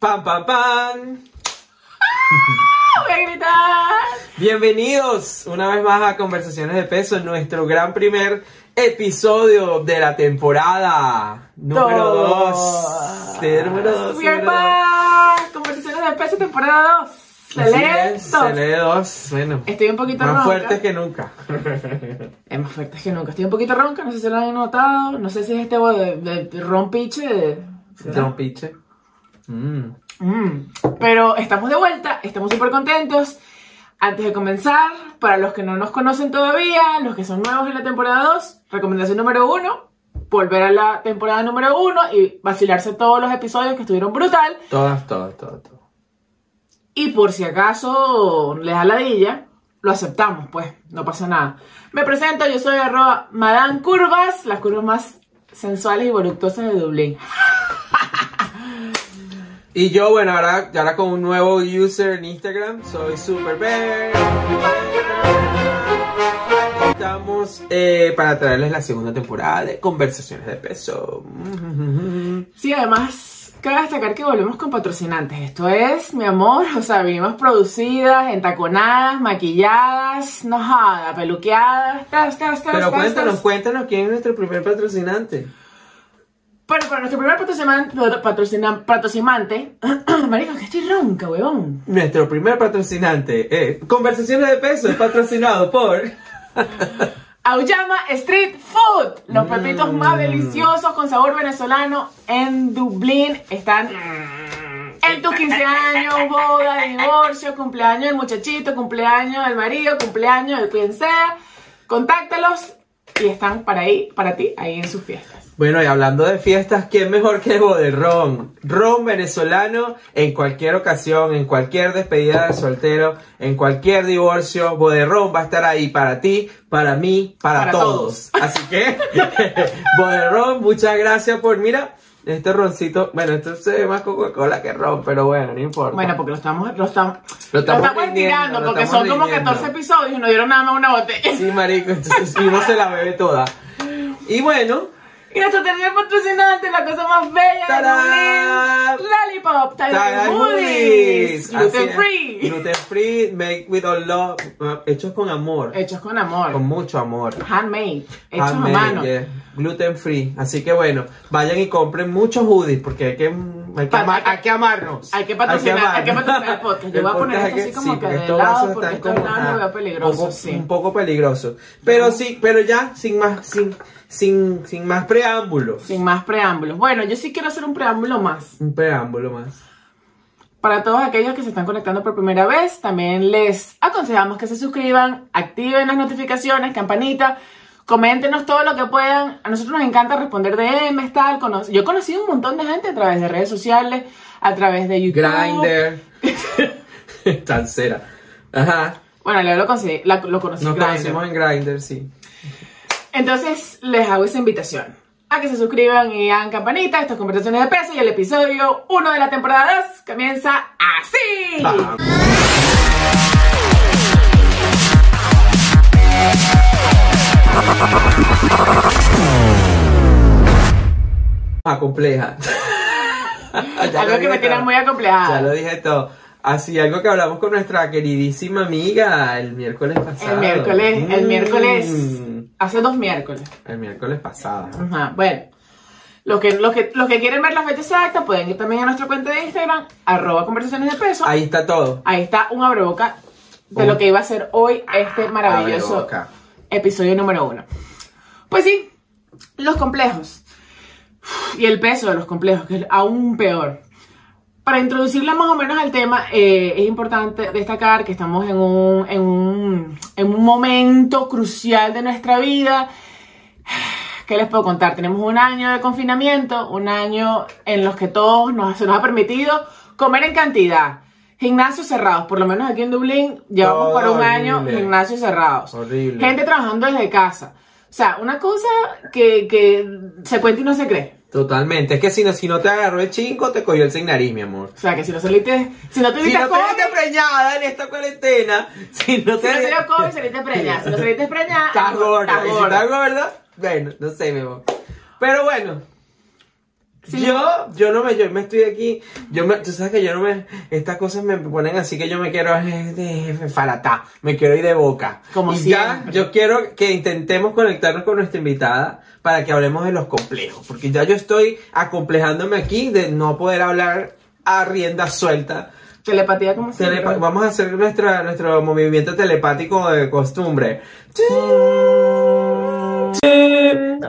Pam, pam, pam. Voy a gritar. Bienvenidos una vez más a Conversaciones de Peso, nuestro gran primer episodio de la temporada número Dos. 2. De número 2. Bien, pa. Conversaciones de peso, temporada 2. Se lee Se dos. lee dos. Bueno, Estoy un poquito más ronca. fuertes que nunca. Es más fuerte que nunca. Estoy un poquito ronca, no sé si lo han notado. No sé si es este de, de, de ron piche. de- ¿será? Mm. Mm. Pero estamos de vuelta, estamos súper contentos. Antes de comenzar, para los que no nos conocen todavía, los que son nuevos en la temporada 2, recomendación número 1, volver a la temporada número 1 y vacilarse todos los episodios que estuvieron brutal. Todas, todas, todas, todas. Y por si acaso les da ladilla, lo aceptamos, pues, no pasa nada. Me presento, yo soy arroba Madame Curvas, las curvas más sensuales y voluptuosas de Dublín. Y yo, bueno, ahora, ahora con un nuevo user en Instagram, soy Super Bear. Aquí Estamos eh, para traerles la segunda temporada de Conversaciones de Peso. Sí, además, cabe destacar que volvemos con patrocinantes. Esto es, mi amor, o sea, vinimos producidas, entaconadas, maquilladas, no joda, peluqueadas, tas, tas, tas, Pero cuéntanos, cuéntanos quién es nuestro primer patrocinante. Bueno, para nuestro primer patrocinan- patrocinan- patrocinante, marico, que estoy ronca, huevón. Nuestro primer patrocinante es Conversaciones de Peso, es patrocinado por... Auyama Street Food, los Mm. pepitos más deliciosos con sabor venezolano en Dublín están en tus 15 años, boda, divorcio, cumpleaños del muchachito, cumpleaños del marido, cumpleaños de quien sea. Contáctalos y están para ahí, para ti, ahí en sus fiestas. Bueno, y hablando de fiestas, ¿quién mejor que Boderrón? Ron venezolano en cualquier ocasión, en cualquier despedida de soltero, en cualquier divorcio, Boderrón va a estar ahí para ti, para mí, para, Para todos. Así que, Boderrón, muchas gracias por, mira, este roncito, bueno, esto se ve más Coca-Cola que ron, pero bueno, no importa. Bueno, porque lo estamos, lo estamos, Lo lo estamos estamos lo porque estamos son como rindiendo. 14 episodios y nos dieron nada más una botella. Sí, marico, entonces uno se la bebe toda. Y bueno, Y nuestro tercer patrocinante, la cosa más bella ¡Tarán! de Dublín, Lollipop. Hoodies, Así gluten es. free, Gluten free, made with all love, hechos con amor, hechos con amor, con mucho amor. handmade, hechos Handmade, a mano. yeah. Gluten free. Así que bueno, vayan y compren muchos hoodies porque hay que, hay que, amar- hay- que amarnos. hay que patrocinar- hay que patrocinar el podcast. Yo voy a poner esto así como que de lado, porque ajá, veo peligroso, un poco, sí. un poco peligroso. Pero sí, pero ya, sin más, sin, sin, sin más preámbulos. Sin más preámbulos. Bueno, yo sí quiero hacer un preámbulo más. Un preámbulo más. Para todos aquellos que se están conectando por primera vez, también les aconsejamos que se suscriban, activen las notificaciones, campanita, coméntenos todo lo que puedan. A nosotros nos encanta responder DMs, tal. cono- Yo he conocido un montón de gente a través de redes sociales, a través de YouTube. Grinder. Tancera. Ajá. Bueno, lo, conocí, la- lo conocí Nos en Grindr. conocimos en Grinder, sí. Entonces, les hago esa invitación a que se suscriban y hagan campanita. Estas conversaciones de peso y el episodio 1 de la temporada 2 comienza así. Vamos. Compleja. Ya Algo que me tiene muy acomplejada. Ya lo dije todo. Así, algo que hablamos con nuestra queridísima amiga el miércoles pasado. El miércoles, el Mm. miércoles, hace dos miércoles. El miércoles pasado. Ajá, bueno. Los que, los, que, los que quieren ver la fecha exacta pueden ir también a nuestra cuenta de Instagram, arroba conversaciones de peso. Ahí, Ahí está todo. está un abreboca de lo que iba a ser hoy este maravilloso Abreboca. episodio número uno. Pues sí, los complejos. Y el peso de los complejos, que es aún peor. Para introducirle más o menos al tema, eh, es importante destacar que estamos en un, en, un, en un momento crucial de nuestra vida. ¿Qué les puedo contar? Tenemos un año de confinamiento, un año en los que todos nos, se nos ha permitido comer en cantidad. Gimnasios cerrados, por lo menos aquí en Dublín, llevamos Todo para un año gimnasios cerrados. Horrible. Gente trabajando desde casa. O sea, una cosa que, que se cuenta y no se cree. Totalmente. Es que si no, si no te agarró el chingo, te cogió el sin nariz, mi amor. O sea, que si no saliste, si no Si tuviste no te COVID, preñada en esta cuarentena, si no si te no te dio COVID, saliste preñada. Si no saliste preñada, Estás gorda. estás Y si gorda. estás gorda, bueno, no sé, mi amor. Pero bueno, Sí. Yo, yo no me, yo me estoy aquí, yo me, tú sabes que yo no me, estas cosas me ponen así que yo me quiero de falatá, me quiero ir de boca. Como y ya, yo quiero que intentemos conectarnos con nuestra invitada para que hablemos de los complejos, porque ya yo estoy acomplejándome aquí de no poder hablar a rienda suelta. Telepatía como siempre. Telepa- vamos a hacer nuestra, nuestro movimiento telepático de costumbre.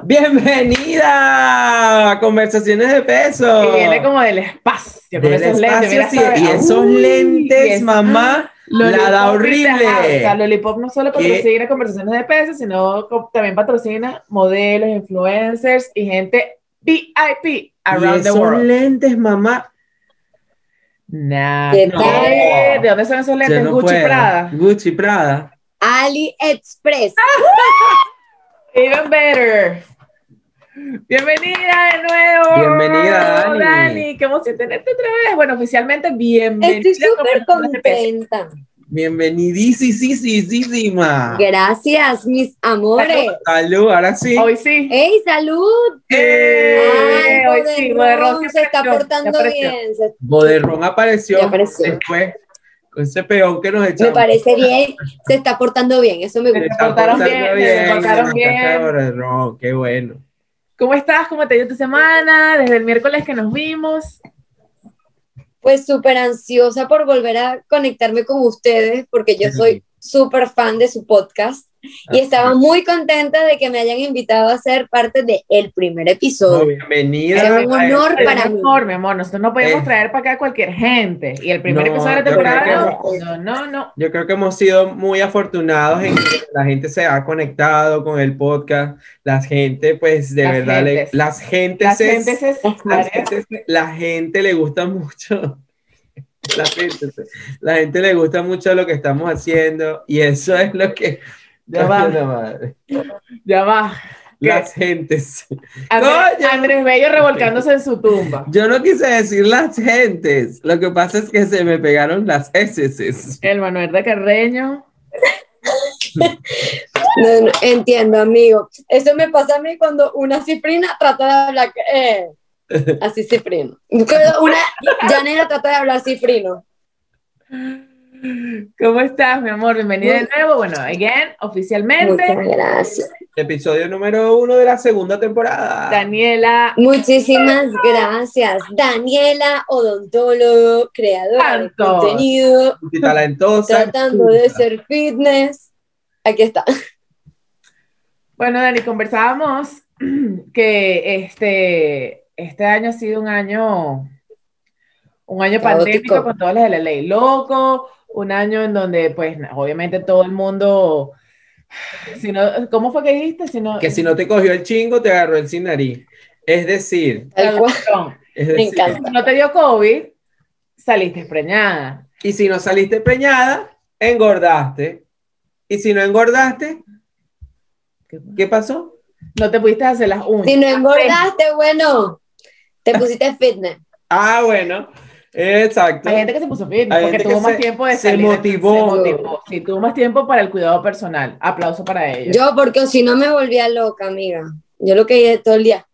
Bienvenida a Conversaciones de Peso. Que viene como del espacio, con Del esos lentes. mira, sí, y esos Uy, lentes, y esa- mamá, la Lollipop da y horrible. sea, Lollipop no solo ¿Qué? patrocina conversaciones de peso, sino también patrocina modelos, influencers y gente VIP y around the esos world. lentes, mamá. Nah, ¿Qué no. tal? ¿De dónde son esos lentes? no Gucci puedo. Prada. Gucci Prada. AliExpress. Even better. Bienvenida de nuevo. Bienvenida, Dani. Qué emoción tenerte otra vez. Bueno, oficialmente bienvenida. Estoy súper Conversaciones de Peso. contenta. Bienvenidísima. Gracias, mis amores. Salud, ahora sí. Hoy sí. ¡Ey, salud! ¡Eh! Ay, hoy sí, Boderrón se está portando bien. Boderrón apareció, apareció. después ese peón que nos Me echamos. parece bien. Se está portando bien. Eso me Se gusta. está portaron portando bien, se portaron bien. Boderrón, qué bueno. ¿Cómo estás? ¿Cómo te dio tu semana? Desde el miércoles que nos vimos. Pues súper ansiosa por volver a conectarme con ustedes porque yo soy súper fan de su podcast y estaba muy contenta de que me hayan invitado a ser parte del el primer episodio. bienvenida. Era un honor Eh, para Es mí. mejor, mi amor. Nosotros no podemos Eh. traer para acá a cualquier gente. Y el primer No, episodio de la temporada. que No, no, no. Yo creo que hemos sido muy afortunados en que la gente se ha conectado con el podcast. La gente, pues, de Las verdad, le- gentes. las gentes, La es- gente se la gente, la gente le gusta mucho. La gente, la gente le gusta mucho lo que estamos haciendo y eso es lo que Ya va. Ya va. Las gentes. Andrés, Bello revolcándose en su tumba. Yo no quise decir las gentes. Lo que pasa es que se me pegaron las S. El Manuel de Carreño. No, no, entiendo, amigo. Eso me pasa a mí cuando una cifrina trata de hablar eh, así cifrino. Cuando Una llanera trata de hablar cifrino. ¿Cómo estás, mi amor? Bienvenida de nuevo. Bueno, again, oficialmente, Muchas gracias. Episodio número uno de la segunda temporada. Daniela Muchísimas gracias. Daniela, odontólogo, creadora de contenido, Multitalentosa. tratando de ser fitness. Aquí está. Bueno, Dani, conversábamos que este, este año ha sido un año, un año Caótico. pandémico con todas las de la ley loco, un año en donde, pues, obviamente todo el mundo, si no, ¿cómo fue que dijiste? Si no, Que si no te cogió el chingo, te agarró el sin nariz. Es decir, Me encanta. si no te dio COVID, saliste preñada. y si no saliste preñada, engordaste. Y si no engordaste, ¿qué pasó? No te pudiste hacer las uñas. Si no engordaste, bueno, te pusiste fitness. Ah, bueno, exacto. Hay gente que se puso fitness Hay porque tuvo más se- tiempo de se motivó. Se motivó. Sí, tuvo más tiempo para el cuidado personal. Aplauso para ellos. Yo, porque si no me volvía loca, amiga. Yo lo que hice todo el día.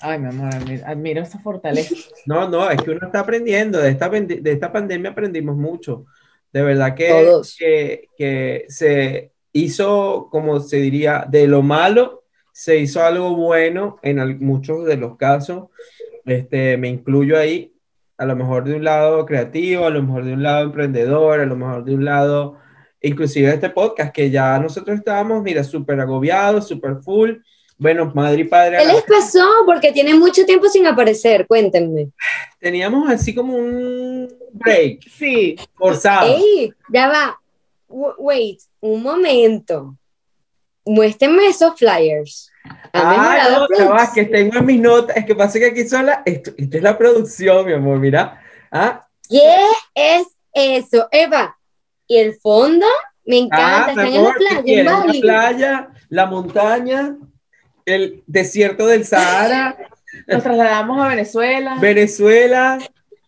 Ay, mi amor, admiro, admiro esa fortaleza. No, no, es que uno está aprendiendo. De esta, de esta pandemia aprendimos mucho. De verdad que, Todos. que, que se hizo, como se diría, de lo malo, se hizo algo bueno en muchos de los casos. Este, me incluyo ahí, a lo mejor de un lado creativo, a lo mejor de un lado emprendedor, a lo mejor de un lado, inclusive este podcast, que ya nosotros estábamos, mira, súper agobiados, súper full. Bueno, madre y padre. ¿Qué les pasó? Porque tiene mucho tiempo sin aparecer. Cuéntenme. teníamos así como un break Sí, forzado. ¡Ey! Ya va. W- wait, un momento. Muéstrenme esos flyers. ¿Han Ah, no, producción? que tengo en mis notas, es que pasa que aquí son las, esto, esto es la producción, mi amor, mira. Ah, ¿Qué es eso? Eva, ¿y el fondo? Me encanta. ah, Están en la amor, ¿qué playa, en? La playa, la montaña, el desierto del Sahara, nos trasladamos a Venezuela. Venezuela.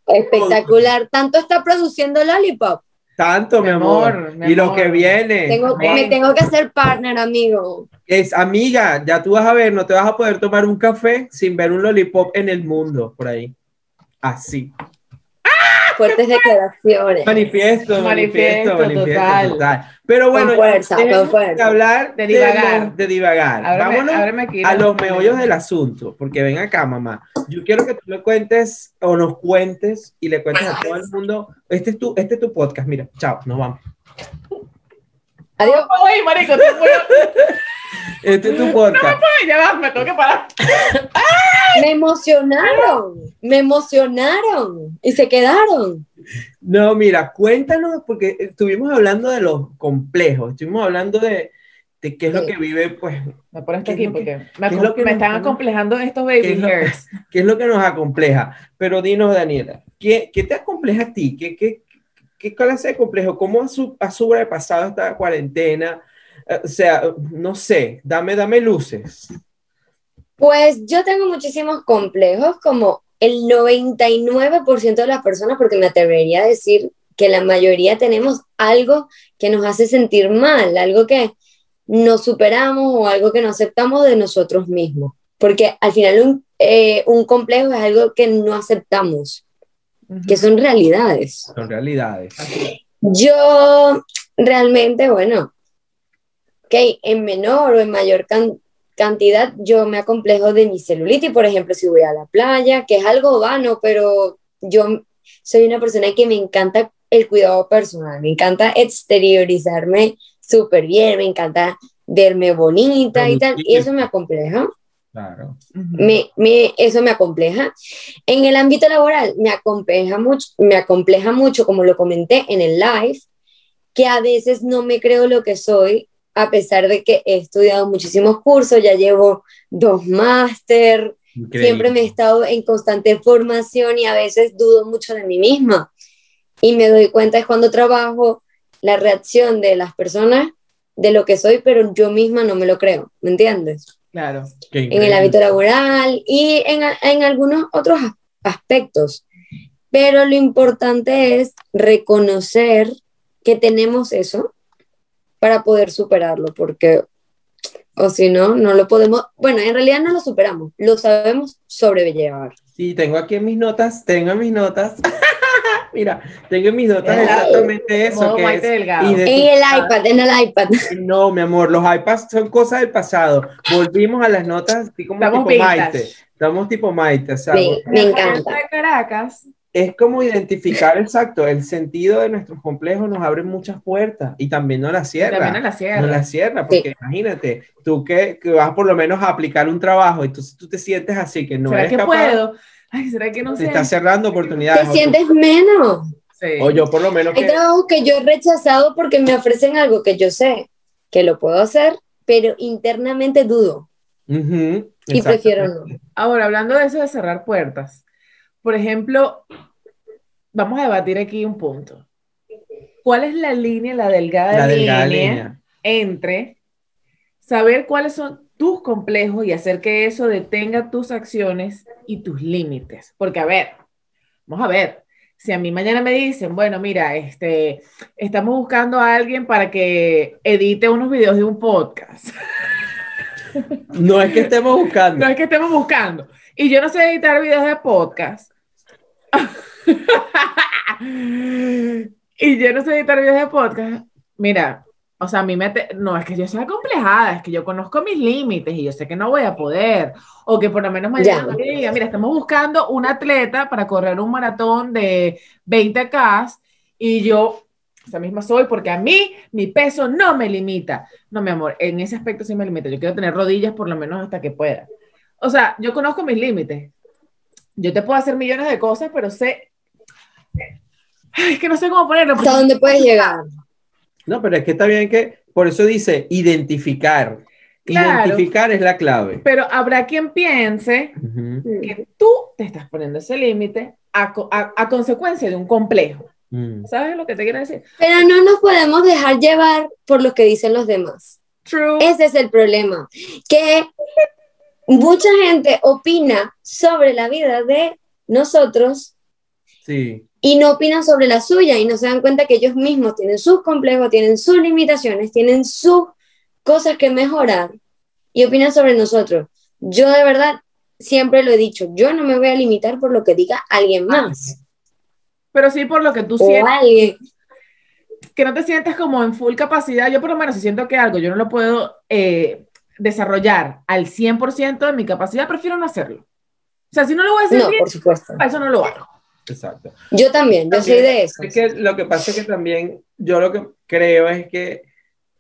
Espectacular. Tanto está produciendo Lollipop. Tanto, mi, Mi amor. amor, mi Y lo que viene. Tengo, me tengo que hacer partner, amigo. Es amiga, ya tú vas a ver, no te vas a poder tomar un café sin ver un lollipop en el mundo por ahí. Así. Fuertes declaraciones. Manifiesto, manifiesto, Manifiesto, manifiesto, total. total. Pero bueno, Con fuerza, dejemos con fuerza. de hablar De divagar. los- de divagar. Ábreme- Vámonos ábreme aquí a los meollos del asunto, porque ven acá, mamá. Yo quiero que tú me cuentes o nos cuentes y le cuentes a todo el mundo. Este es tu, este es tu podcast. Mira, chao, nos vamos. Adiós. Ay, marico, puedo- Este es tu podcast. Ay, ya va, me tengo que parar. Me emocionaron. Me emocionaron. Y se quedaron. No, mira, cuéntanos, porque estuvimos hablando de los complejos, estuvimos hablando de, de qué es lo que vive, pues, Me pones ¿Qué es aquí que- porque me, qué es acom- lo que me nos están acomplejando estos ¿Qué baby es lo- hairs. qué es lo que nos acompleja. Pero dinos, Daniela, ¿qué, qué te acompleja a ti? ¿Qué, qué, qué clase de complejo? ¿Cómo has, has sobrepasado esta cuarentena? Eh, O sea, no sé, dame, dame luces. Pues yo tengo muchísimos complejos, como el 99% de las personas, porque me atrevería a decir que la mayoría tenemos algo que nos hace sentir mal, algo que no superamos o algo que no aceptamos de nosotros mismos. Porque al final un, eh, un complejo es algo que no aceptamos, que son realidades. Son realidades. Yo realmente, bueno, ok, en menor o en mayor can- cantidad, yo me acomplejo de mi celulitis, por ejemplo, si voy a la playa, que es algo vano, pero yo soy una persona que me encanta el cuidado personal, me encanta exteriorizarme súper bien, me encanta verme bonita y tal, y eso me acompleja. Claro. Me, me- eso me acompleja. En el ámbito laboral me acompleja mucho, me acompleja mucho, como lo comenté en el live, que a veces no me creo lo que soy, a pesar de que he estudiado muchísimos cursos, ya llevo dos máster, Increíble. siempre me he estado en constante formación y a veces dudo mucho de mí misma. Y me doy cuenta es cuando trabajo la reacción de las personas de lo que soy, pero yo misma no me lo creo, ¿me entiendes? Claro. En el ámbito laboral y en, en algunos otros as- aspectos. Pero lo importante es reconocer que tenemos eso para poder superarlo, porque o si no, no lo podemos, bueno, en realidad no lo superamos, lo sabemos sobrellevar. Sí, tengo aquí mis notas, tengo en mis notas. Mira, tengo en mis notas exactamente eso. Que es. En el iPad, en el iPad. No, mi amor, los iPads son cosas del pasado. Volvimos a las notas así como Estamos tipo vintage. Maite. Estamos tipo Maite, o sea, Sí, me encanta. De Caracas. es como identificar exacto el sentido de nuestros complejos nos abre muchas puertas y también no las cierra. También en la sierra. No la cierra, porque imagínate, tú que, que vas por lo menos a aplicar un trabajo y tú, tú te sientes así que no ¿Será eres que capaz, puedo? Ay, ¿será que no te sé? estás cerrando oportunidades. Te sientes menos. Sí. O yo por lo menos Hay que... trabajos que yo he rechazado porque me ofrecen algo que yo sé que lo puedo hacer, pero internamente dudo y prefiero no. Ahora, hablando de eso de cerrar puertas, por ejemplo, vamos a debatir aquí un punto. ¿Cuál es la línea, la delgada, La línea. entre saber cuáles son tus complejos y hacer que eso detenga tus acciones y tus límites? Porque, a ver, vamos a ver. Si a mí mañana me dicen, bueno, mira, este, estamos buscando a alguien para que edite unos videos de un podcast. No es que estemos buscando. No es que estemos buscando. Y yo no sé editar videos de podcast. y yo no sé editar videos de podcast. Mira, o sea, a mí me... te- No, es que yo sea acomplejada, es que yo conozco mis límites y yo sé que no voy a poder. O que por lo menos mañana me diga, mira, estamos buscando un atleta para correr un maratón de 20K y yo esa misma soy porque a mí mi peso no me limita. No, mi amor, en ese aspecto sí me limita. Yo quiero tener rodillas por lo menos hasta que pueda. O sea, yo conozco mis límites. Yo te puedo hacer millones de cosas, pero sé... Ay, es que no sé cómo ponerlo. ¿Hasta dónde puedes llegar? No, pero es que está bien que, por eso dice identificar. Claro. Identificar es la clave. Pero habrá quien piense que tú te estás poniendo ese límite a- a consecuencia de un complejo. mm. ¿Sabes lo que te quiero decir? Pero no nos podemos dejar llevar por lo que dicen los demás. True. Ese es el problema. Que mucha gente opina sobre la vida de nosotros Sí. Y no opinan sobre la suya y no se dan cuenta que ellos mismos tienen sus complejos, tienen sus limitaciones, tienen sus cosas que mejorar y opinan sobre nosotros. Yo de verdad siempre lo he dicho, yo no me voy a limitar por lo que diga alguien más Pero sí por lo que tú o sientes, alguien. que no te sientes como en full capacidad. Yo por lo menos si siento que algo yo no lo puedo eh, desarrollar al 100% de mi capacidad, prefiero no hacerlo. O sea, si no lo voy a hacer No, bien, por supuesto. para eso no lo hago. Exacto. Yo también, yo soy de eso. Es que lo que pasa es que también yo lo que creo es que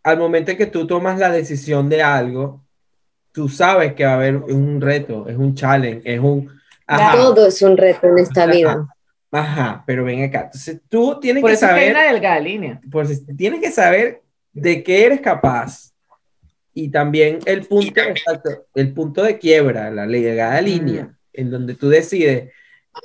al momento en que tú tomas la decisión de algo, tú sabes que va a haber un reto, es un challenge, es un... Ajá, Todo es un reto en esta Ajá. vida. ajá, pero ven acá. Entonces tú tienes Por que eso es que hay saber, una delgada línea. pues, tienes que saber de qué eres capaz y también el punto, el punto de quiebra, la legada línea, en donde tú decides,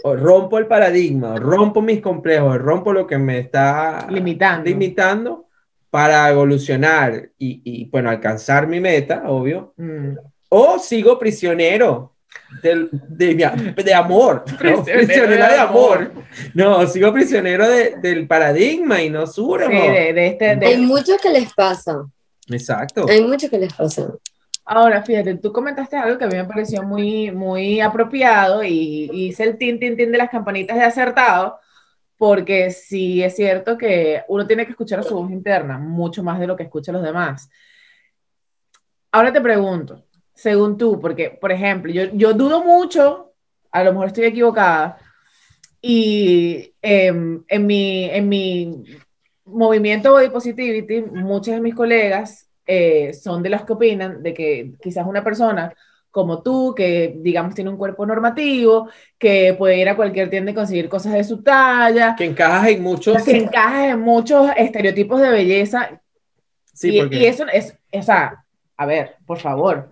o rompo el paradigma, o rompo mis complejos, o rompo lo que me está Limitando. limitando para evolucionar y, y, bueno, alcanzar mi meta, obvio, Mm. o sigo prisionero del- de, mi- de amor, ¿no? Prisionero prisionero, de de amor. No, sigo prisionero de- del paradigma y no surjo. Sí, de, de este, de- Hay muchos que les pasa, Exacto. hay muchos que les pasa. Ahora, fíjate, tú comentaste algo que a mí me pareció muy, muy apropiado y, y hice el tin, tin, tin de las campanitas de acertado, porque sí es cierto que uno tiene que escuchar a su voz interna mucho más de lo que escucha los demás. Ahora te pregunto, según tú, porque, por ejemplo, yo, yo dudo mucho, a lo mejor estoy equivocada, y em, en, mi, en mi movimiento Body Positivity, muchos de mis colegas eh, son de los que opinan de que quizás una persona como tú, que digamos tiene un cuerpo normativo, que puede ir a cualquier tienda y conseguir cosas de su talla, Que encajas en muchos. que encaja en muchos estereotipos de belleza, Sí, y, porque y eso es, o sea, a ver, por favor,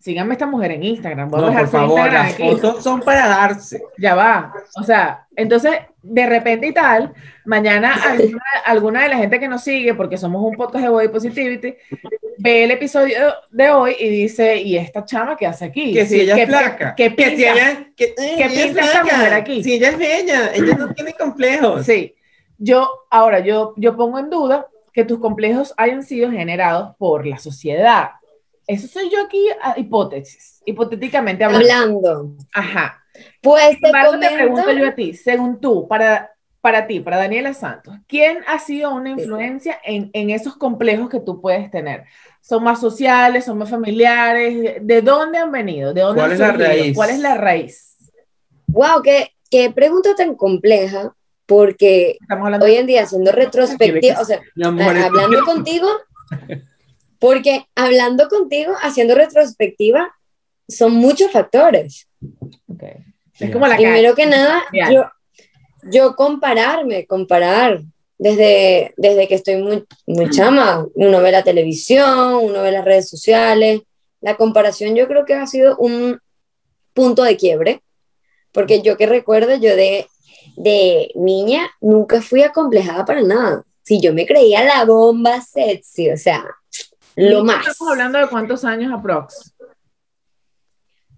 síganme esta mujer en Instagram, voy a no, dejar por favor, Instagram las aquí. fotos son para darse. Ya va. O sea, entonces, de repente y tal, mañana alguna, alguna de la gente que nos sigue, porque somos un podcast de Body Positivity, ve el episodio de hoy y dice, ¿y esta chama qué hace aquí? Que si ella ¿qué- es flaca. ¿Qué que si pinta? ella, que, eh, ¿Qué ella es pinta esta flaca. mujer aquí? Si ella es bella, ella no tiene complejos. Sí. Yo, ahora, yo, yo pongo en duda que tus complejos hayan sido generados por la sociedad. Eso soy yo aquí, a hipótesis, hipotéticamente hablando. Hablando. Ajá. Pues te embargo, te comento, pregunto yo a ti, según tú, para, para ti, para Daniela Santos, ¿quién ha sido una influencia en, en esos complejos que tú puedes tener? ¿Son más sociales, son más familiares? ¿De dónde han venido? ¿De dónde ¿Cuál han es la raíz? ¿Cuál es la raíz? wow, qué, qué pregunta tan compleja, porque Estamos hablando hoy en día haciendo retrospectiva, o sea, es- hablando contigo, porque hablando contigo, haciendo retrospectiva, son muchos factores. Ok. Es como la Primero que nada, yo, yo compararme, comparar. Desde, desde que estoy muy, muy chama, uno ve la televisión, uno ve las redes sociales. La comparación yo creo que ha sido un punto de quiebre, porque yo que recuerdo, yo de, de niña nunca fui acomplejada para nada. Si yo me creía la bomba sexy, o sea, lo más. Estamos hablando de cuántos años aprox.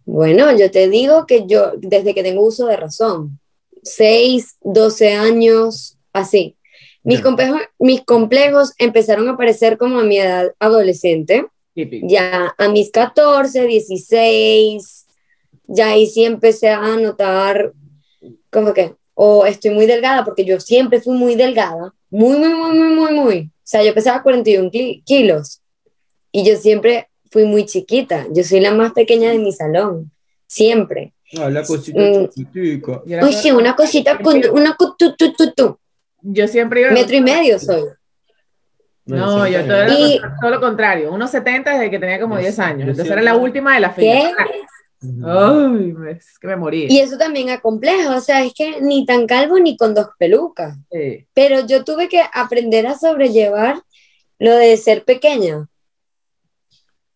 Bueno, yo te digo que yo, desde que tengo uso de razón, 6, 12 años, así. Mis, complejos, mis complejos empezaron a aparecer como a mi edad adolescente, Típico. ya a mis 14, 16, ya ahí sí empecé a notar como que, o estoy muy delgada, porque yo siempre fui muy delgada, muy, muy, muy, muy, muy, muy. O sea, yo pesaba 41 kli- kilos y yo siempre fui muy chiquita. Yo soy la más pequeña de mi salón, siempre. La cosita Mm. chiquitica. Sí, una cosita con una cu- tu, tu, tu, tu. yo siempre iba... metro y medio soy. No, yo todo, era... Y- todo lo contrario. Unos 70 desde que tenía como Yo 10 sí- años. Entonces siempre- era la última de la fila. ¿Qué? Ay, es que me morí. Y eso también acompleja, o sea, es que ni tan calvo ni con dos pelucas. Sí. Pero yo tuve que aprender a sobrellevar lo de ser pequeña.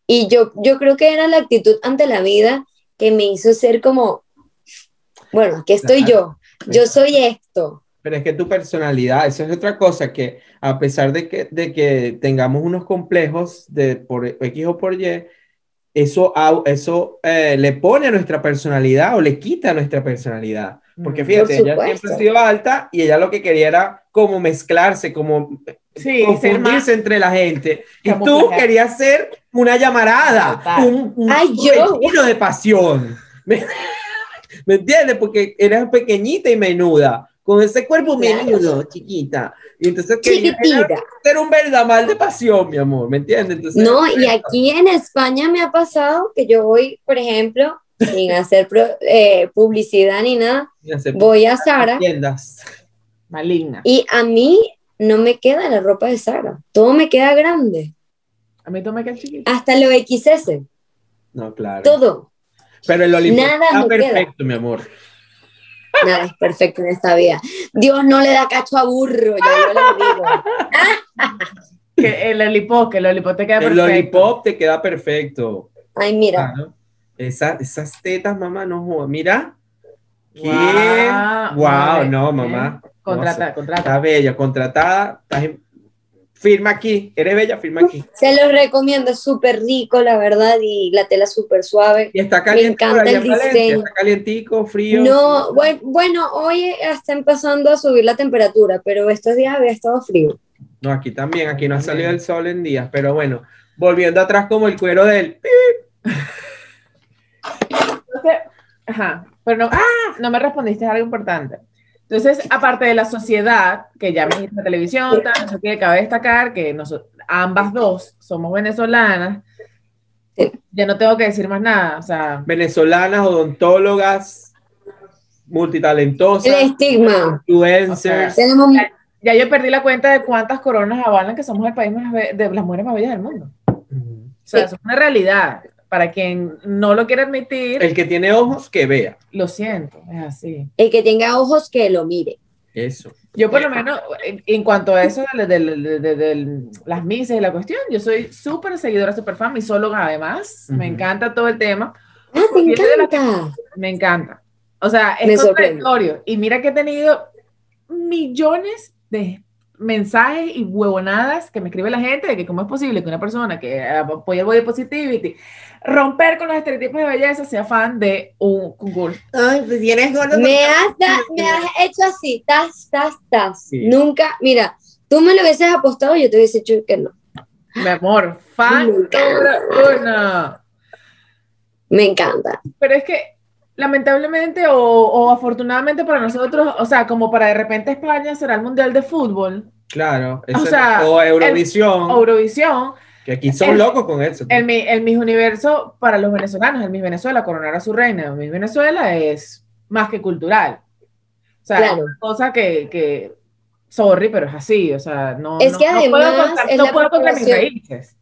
Y yo, yo creo que era la actitud ante la vida que me hizo ser como, bueno, aquí estoy yo, yo soy esto. Pero es que tu personalidad, eso es otra cosa, que a pesar de que, de que tengamos unos complejos de, por X o por Y, eso, eso eh, le pone a nuestra personalidad o le quita a nuestra personalidad. Porque Mm. fíjate, Por ella siempre ha sido alta y ella lo que quería era como mezclarse, como Sí, ser confundirse más. entre la gente. Y tú Camuflaje. querías ser una llamarada, Total. un, un Ay, yo. de pasión. ¿Me, ¿Me entiendes? Porque eras pequeñita y menuda, con ese cuerpo Claro. menudo, chiquita. Y entonces querías Chiquitita. ser un verdamal de pasión, mi amor, ¿me entiendes? Entonces, No, y aquí en España me ha pasado que yo voy, por ejemplo, sin hacer pro- eh, publicidad ni nada, voy a Sara tiendas. Maligna. y a mí no me queda la ropa de Sara, todo me queda grande, A mí tú me quedas chiquita. hasta lo XS, No, claro. todo. Pero el Olimpo Nada está me queda. perfecto, mi amor. Nada es perfecto en esta vida. Dios no le da cacho a burro, ya yo le digo. Que el lollipop, que el lollipop te queda El perfecto. lollipop te queda perfecto. Ay, mira, Claro. Esa- esas tetas, mamá, no jodas. Mira. ¿Qué? Guau, Wow, no, mamá. Contrata, No, contrata. Estás bella, contratada. estás en- Firma aquí. Eres bella, firma aquí. se los recomiendo, es súper rico, la verdad, y la tela súper suave. Y está caliente. encanta por allá el en Valencia, diseño. Está calientico, frío. No, buen- bueno, hoy está empezando a subir la temperatura, pero estos días había estado frío. No, aquí también. Aquí no ha salido el sol en días. Pero bueno, volviendo atrás como el cuero del... Ajá, pero no, no me respondiste a algo importante. Entonces, aparte de la sociedad, que ya me dijiste la televisión, tal, no qué, cabe destacar que noso- ambas dos somos venezolanas. Ya no tengo que decir más nada, o sea, Venezolanas, odontólogas, multitalentosas, El estigma. influencers. Tenemos ya yo perdí la cuenta de cuántas coronas avalan que somos el país más de las mujeres más bellas del mundo. O sea, Sí. eso es una realidad. Para quien no lo quiere admitir, El que tiene ojos, que vea. lo siento, es así. el que tenga ojos que lo mire. Eso. Yo por lo menos, en, en cuanto a eso de, de- de- de- de las misas y la cuestión, yo soy súper seguidora, súper fan, misóloga además, me Ujú. encanta todo el tema, Ah, te la- encanta. me encanta. O sea, es Me sorprende. contradictorio. Y mira que he tenido millones de mensajes y huevonadas que me escribe la gente de que cómo es posible que una persona que apoya el body positivity, romper con los estereotipos de belleza, sea fan de un concurso. Ay, pues tienes gordo. Me has, da- me has hecho así, tas, tas, tas. Sí. Nunca, mira, tú me lo hubieses apostado, yo te hubiese dicho que no. Mi amor, fan Me encanta. número uno. Me encanta. Pero es que lamentablemente o, o afortunadamente para nosotros, o sea, como para de repente España será el Mundial de Fútbol, Claro. O sea, o Eurovisión. Eurovisión, que aquí son el- locos con eso. el, el Miss Universo para los venezolanos, el Miss Venezuela, coronar a su reina, el Miss Venezuela es más que cultural. O sea, Claro. es una cosa que, que, sorry, pero es así, o sea, no, Es no- que no puedo además contar- es no la puedo contra mis preparación. raíces.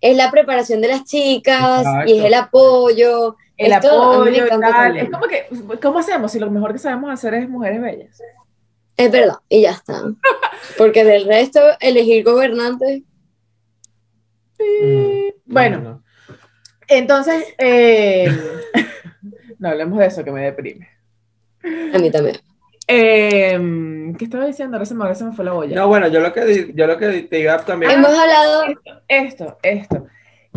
Es la preparación de las chicas Exacto. y es el apoyo. El Esto apoyo y tal. Es como que, ¿cómo hacemos si lo mejor que sabemos hacer es mujeres bellas? Es verdad, y ya está. Porque del resto, elegir gobernantes, Mm, Bueno, no, no. Entonces, eh, no hablemos de eso que me deprime. a mí también. Eh, ¿Qué estaba diciendo? Ahora se me, ahora se me fue la olla. No, bueno, yo lo que, yo lo que te iba también. Hemos hablado, Esto, esto.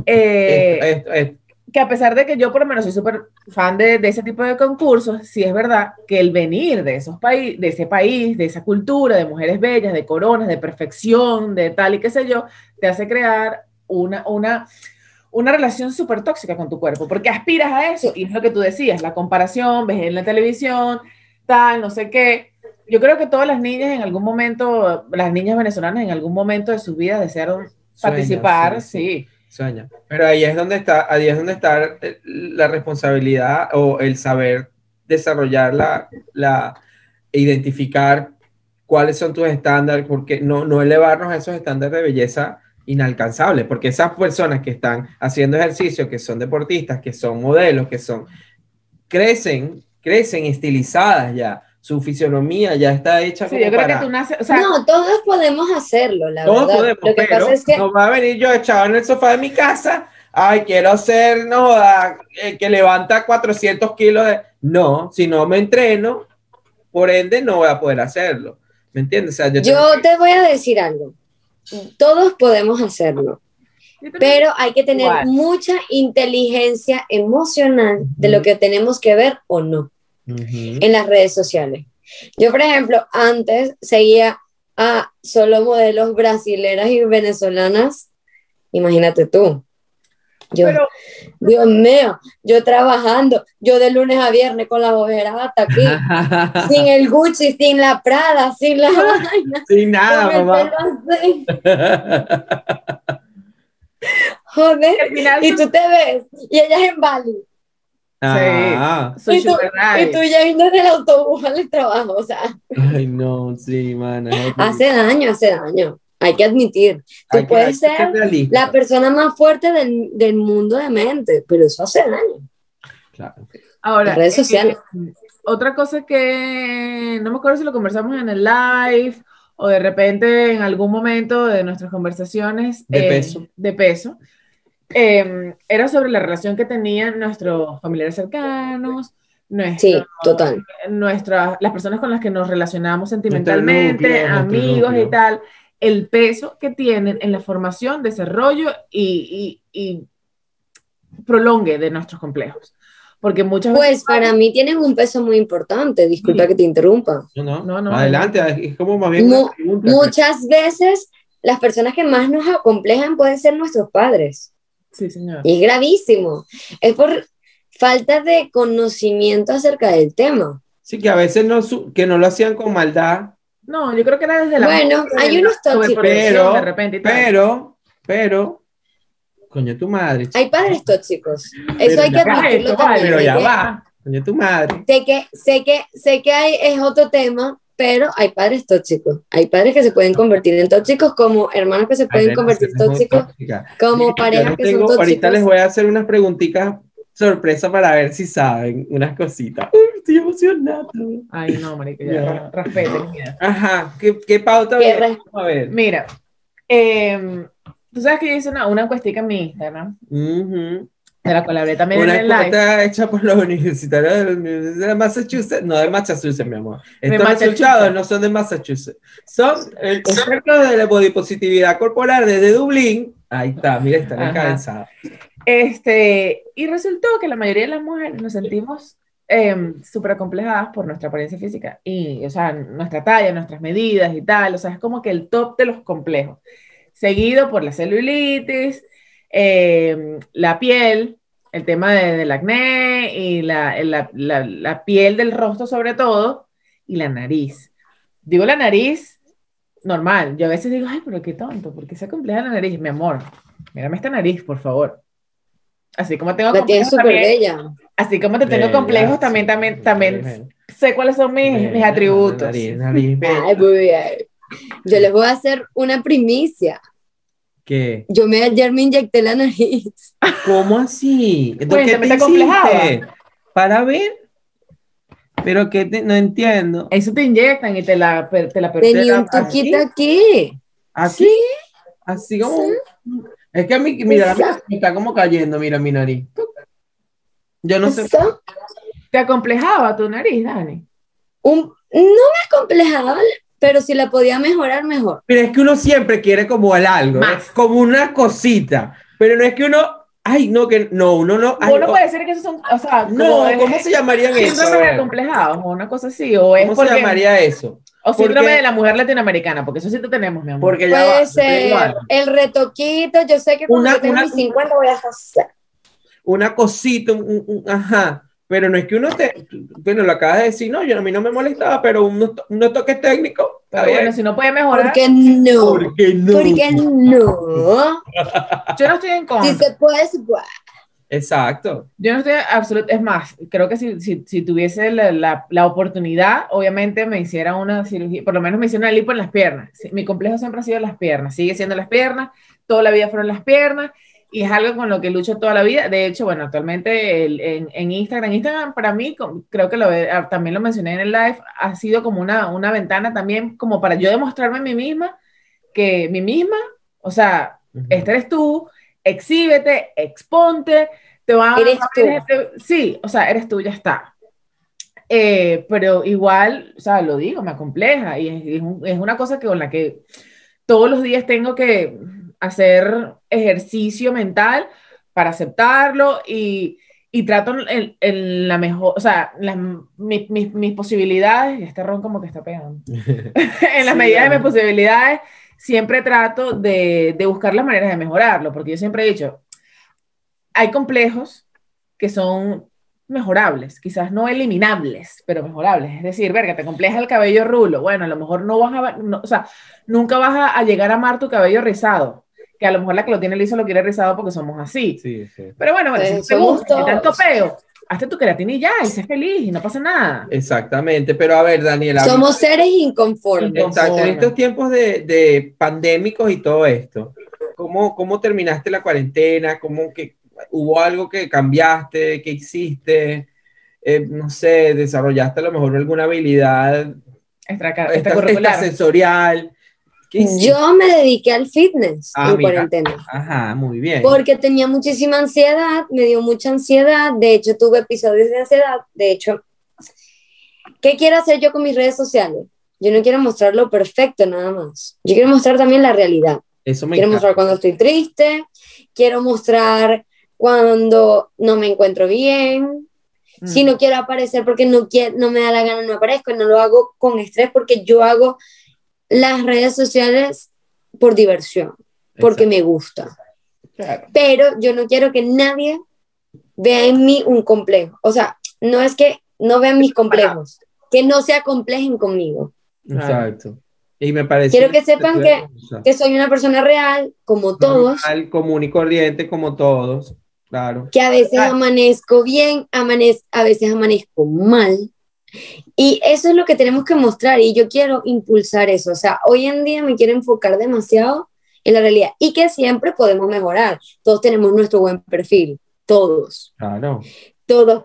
Eh, Esto, esto, esto. Que a pesar de que yo por lo menos soy súper fan de, de ese tipo de concursos, sí es verdad que el venir de esos países, de ese país, de esa cultura, de mujeres bellas, de coronas, de perfección, de tal y qué sé yo, te hace crear una, una, una relación súper tóxica con tu cuerpo, porque aspiras a eso, y es lo que tú decías, la comparación, ves en la televisión, tal, no sé qué. Yo creo que todas las niñas en algún momento, las niñas venezolanas en algún momento de su vida desearon participar, sí, sí. Sueña. Pero ahí es donde está, ahí es donde está eh, la responsabilidad o el saber desarrollar la, la identificar cuáles son tus estándares, porque no, no elevarnos a esos estándares de belleza inalcanzables, porque esas personas que están haciendo ejercicio, que son deportistas, que son modelos, que son, crecen, crecen estilizadas ya, su fisionomía ya está hecha Sí, como yo creo para- que tú naces, o sea, no, todos podemos hacerlo, la todos verdad. podemos, Lo que pero pasa es que no va a venir yo echado en el sofá de mi casa. Ay, quiero ser, no, joda, el que levanta 400 kilos de... No, si no me entreno, por ende no voy a poder hacerlo. ¿Me entiendes? O sea, yo tengo yo que- te voy a decir algo. Todos podemos hacerlo, pero hay que tener mucha inteligencia emocional de lo que tenemos que ver o no. En las redes sociales. Yo, por ejemplo, antes seguía a solo modelos brasileras y venezolanas. Imagínate tú. Yo, Pero, Dios mío, yo trabajando, yo de lunes a viernes con las ojeras hasta aquí, sin el Gucci, sin la Prada, sin la vaina, Sin nada, mamá. Joder, y tú te ves, y ellas en Bali, Ah, soy y tú, y tú yendo en el autobús al trabajo, o sea, ay, no, sí, mana. hace daño, hace daño, hay que admitir. Tú Hay que- puedes que ser la persona más fuerte del, del mundo de mente, pero eso hace daño. Claro. Ahora, Las redes sociales. eh, otra cosa que no me acuerdo si lo conversamos en el live o de repente en algún momento de nuestras conversaciones De eh, peso. de peso, eh, era sobre la relación que tenían nuestros familiares cercanos, nuestro- Sí, total. nuestras, las personas con las que nos relacionamos sentimentalmente, núcleo, amigos y tal, el peso que tienen en la formación, desarrollo y, y- y prolongue de nuestros complejos. Porque muchas Pues veces... para mí tienen un peso muy importante, disculpa Sí. que te interrumpa. No, no, No, no, Adelante, es como más bien Mu- una pregunta. Muchas veces las personas que más nos acomplejan pueden ser nuestros padres. Sí, señor. Y es gravísimo. Es por falta de conocimiento acerca del tema. Sí, que a veces no, su- que no lo hacían con maldad, No, yo creo que era desde la... Bueno, hay unos tóxicos. pero, de repente pero, pero, coño tu madre, chico. Hay padres tóxicos. Eso Pero hay que admitirlo esto también. pero ya que- va, coño tu madre. Sé que, sé que, sé que hay, es otro tema, pero hay padres tóxicos. Hay padres que se pueden convertir en tóxicos, como hermanos que se pueden convertir en tóxicos, como Mira, parejas que son tóxicos. Ahorita les voy a hacer unas preguntitas sorpresa para ver si saben unas cositas. Uy, estoy emocionado. Ay, no, marica, ya, Ya. respeten, mira. Ajá, ¿qué, qué pauta? Qué a ver. Mira, em, tú sabes que yo hice una, una encuestica en mi Instagram, Ujú. De la hablé también Una en el live. encuesta hecha por los universitarios de Massachusetts, no de Massachusetts, mi amor. Estos Massachusetts. resultados no son de Massachusetts, son el expertos de la bodipositividad corporal desde Dublín. Ahí está, mira, están encabezados. Este, y resultó que la mayoría de las mujeres nos sentimos em, súper acomplejadas por nuestra apariencia física y, o sea, nuestra talla, nuestras medidas y tal, o sea, es como que el top de los complejos, seguido por la celulitis, em, la piel, el tema de- del acné y la, la- la- la piel del rostro sobre todo, y la nariz. Digo la nariz normal, yo a veces digo, ay, pero qué tonto, ¿por qué se acompleja la nariz? Mi amor, mírame esta nariz, por favor. Así como tengo La tiene complejos súper también, bella. así como te tengo Bella, complejos, sí, también, también, también bella, sé cuáles son mis, mis atributos. nariz, nariz. Ay, muy bien. Yo les voy a hacer una primicia. ¿Qué? Yo me, ayer me inyecté la nariz. ¿Cómo así? ¿Tú Cuéntame, ¿Qué te hiciste? ¿Para ver? Pero que te- no entiendo. Eso te inyectan y te la, te la Tenía un tuquito aquí. Así, así como. Es que a mí, mira, a mí me está como cayendo, mira mi nariz. Yo no sé. ¿Te acomplejaba tu nariz, Dani? Un, no me acomplejaba, pero si la podía mejorar, mejor. Pero es que uno siempre quiere como el algo, ¿no? Más. como una cosita. Pero no es que uno. Ay, no, que no, uno no. ay, no, puede decir que esos son, o sea, no, como es- ¿cómo se llamarían eso? Síndrome de o una cosa así, o es ¿Cómo se porque, llamaría eso? o síndrome Porque- de la mujer latinoamericana, porque eso sí te tenemos, mi amor. Porque ya va, Puede digo ser el retoquito. Yo sé que cuando Una- yo tenga una- mis 50 voy a hacer. una cosita, un- un- un- ajá. Pero no es que uno te, bueno, lo acabas de decir, no, yo a mí no me molestaba, pero unos, to- unos toques técnicos, está Pero bien. bueno, si no puede mejorar, ¿Por qué no? ¿Por qué no? ¿Por qué no? yo no estoy en contra. Si se puede, se puede. Exacto. Yo no estoy absoluto, es más, creo que si, si, si tuviese la, la, la oportunidad, obviamente me hiciera una cirugía, por lo menos me hiciera una lipo en las piernas. Mi complejo siempre ha sido las piernas, sigue siendo las piernas, toda la vida fueron las piernas y es algo con lo que lucho toda la vida. De hecho, bueno, actualmente el- en, en Instagram, Instagram para mí, creo que lo, ah, también lo mencioné en el live, ha sido como una, una ventana también como para yo demostrarme a mí misma que mi misma, o sea, este eres tú, exhíbete, exponte, te va Eres a gente- sí, o sea, eres tú, ya está. Eh, pero igual, o sea, lo digo, me acompleja y es, es un- es una cosa que con la que todos los días tengo que hacer ejercicio mental para aceptarlo y, y trato en, en la mejor, o sea, las, mis, mis, mis posibilidades, este ron como que está pegando, en las Sí, medidas de mis posibilidades, siempre trato de, de buscar las maneras de mejorarlo, porque yo siempre he dicho, hay complejos que son mejorables, quizás no eliminables, pero mejorables. Es decir, verga, te compleja el cabello rulo. Bueno, a lo mejor no vas a, no, o sea, nunca vas a, a llegar a amar tu cabello rizado, que a lo mejor la que lo tiene liso lo quiere rizado porque somos así. Sí, sí. Pero bueno, bueno, Eh, si te somos gusta, que tanto peo, hazte tu queratina y ya, y sé feliz, y no pasa nada. Exactamente, pero a ver, Daniela. Somos seres inconformes. Exacto, en estos tiempos de, de pandémicos y todo esto, ¿cómo, cómo terminaste la cuarentena? ¿Cómo que hubo algo que cambiaste? ¿Qué hiciste? Eh, no sé, desarrollaste a lo mejor alguna habilidad Extra, esta- extracurricular. sensorial. Yo me dediqué al fitness Ah, en mira. cuarentena. Ajá, muy bien. Porque tenía muchísima ansiedad, me dio mucha ansiedad, de hecho tuve episodios de ansiedad, de hecho, ¿qué quiero hacer yo con mis redes sociales? Yo no quiero mostrar lo perfecto nada más, yo quiero mostrar también la realidad, Eso me quiero encanta. mostrar cuando estoy triste, quiero mostrar cuando no me encuentro bien, Mm. si no quiero aparecer porque no, quiero, no me da la gana, no aparezco, no lo hago con estrés porque yo hago las redes sociales por diversión, porque Exacto. me gusta Claro. pero yo no quiero que nadie vea en mí un complejo. O sea, no es que no vean mis complejos, que no se acomplejen conmigo, Exacto. Y me parece. Quiero que sepan que- que soy una persona real, como todos, común y corriente, como todos. Claro. que a veces Ah. amanezco bien, amanez a veces amanezco mal. Y eso es lo que tenemos que mostrar y yo quiero impulsar eso. O sea, hoy en día me quiero enfocar demasiado en la realidad y que siempre podemos mejorar. Todos tenemos nuestro buen perfil, todos. Claro. Todos,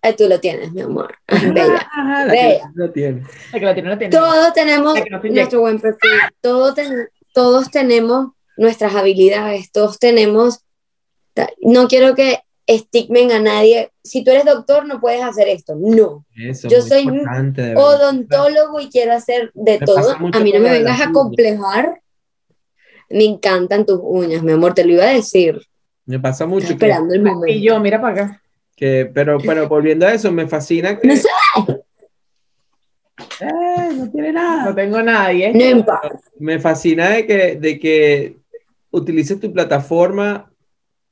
Ay, tú lo tienes, mi amor. Bella. Ajá, la Bella. que lo tiene. El que lo tiene, lo tiene. Todos tenemos nuestro buen perfil, todos, ten- todos tenemos nuestras habilidades, todos tenemos... No quiero que estigmen a nadie. Si tú eres doctor, no puedes hacer esto. No. Eso, Yo soy. Odontólogo y quiero hacer de Me todo. A mí no me vengas a complejar. Me encantan tus uñas, mi amor, te lo iba a decir. Me pasa mucho Estoy que, esperando el Y momento. yo, mira para acá. que- pero, pero volviendo a eso, me fascina que. No sé. Eh, no tiene nada. No tengo nadie. No importa. Me fascina de que, de que utilices tu plataforma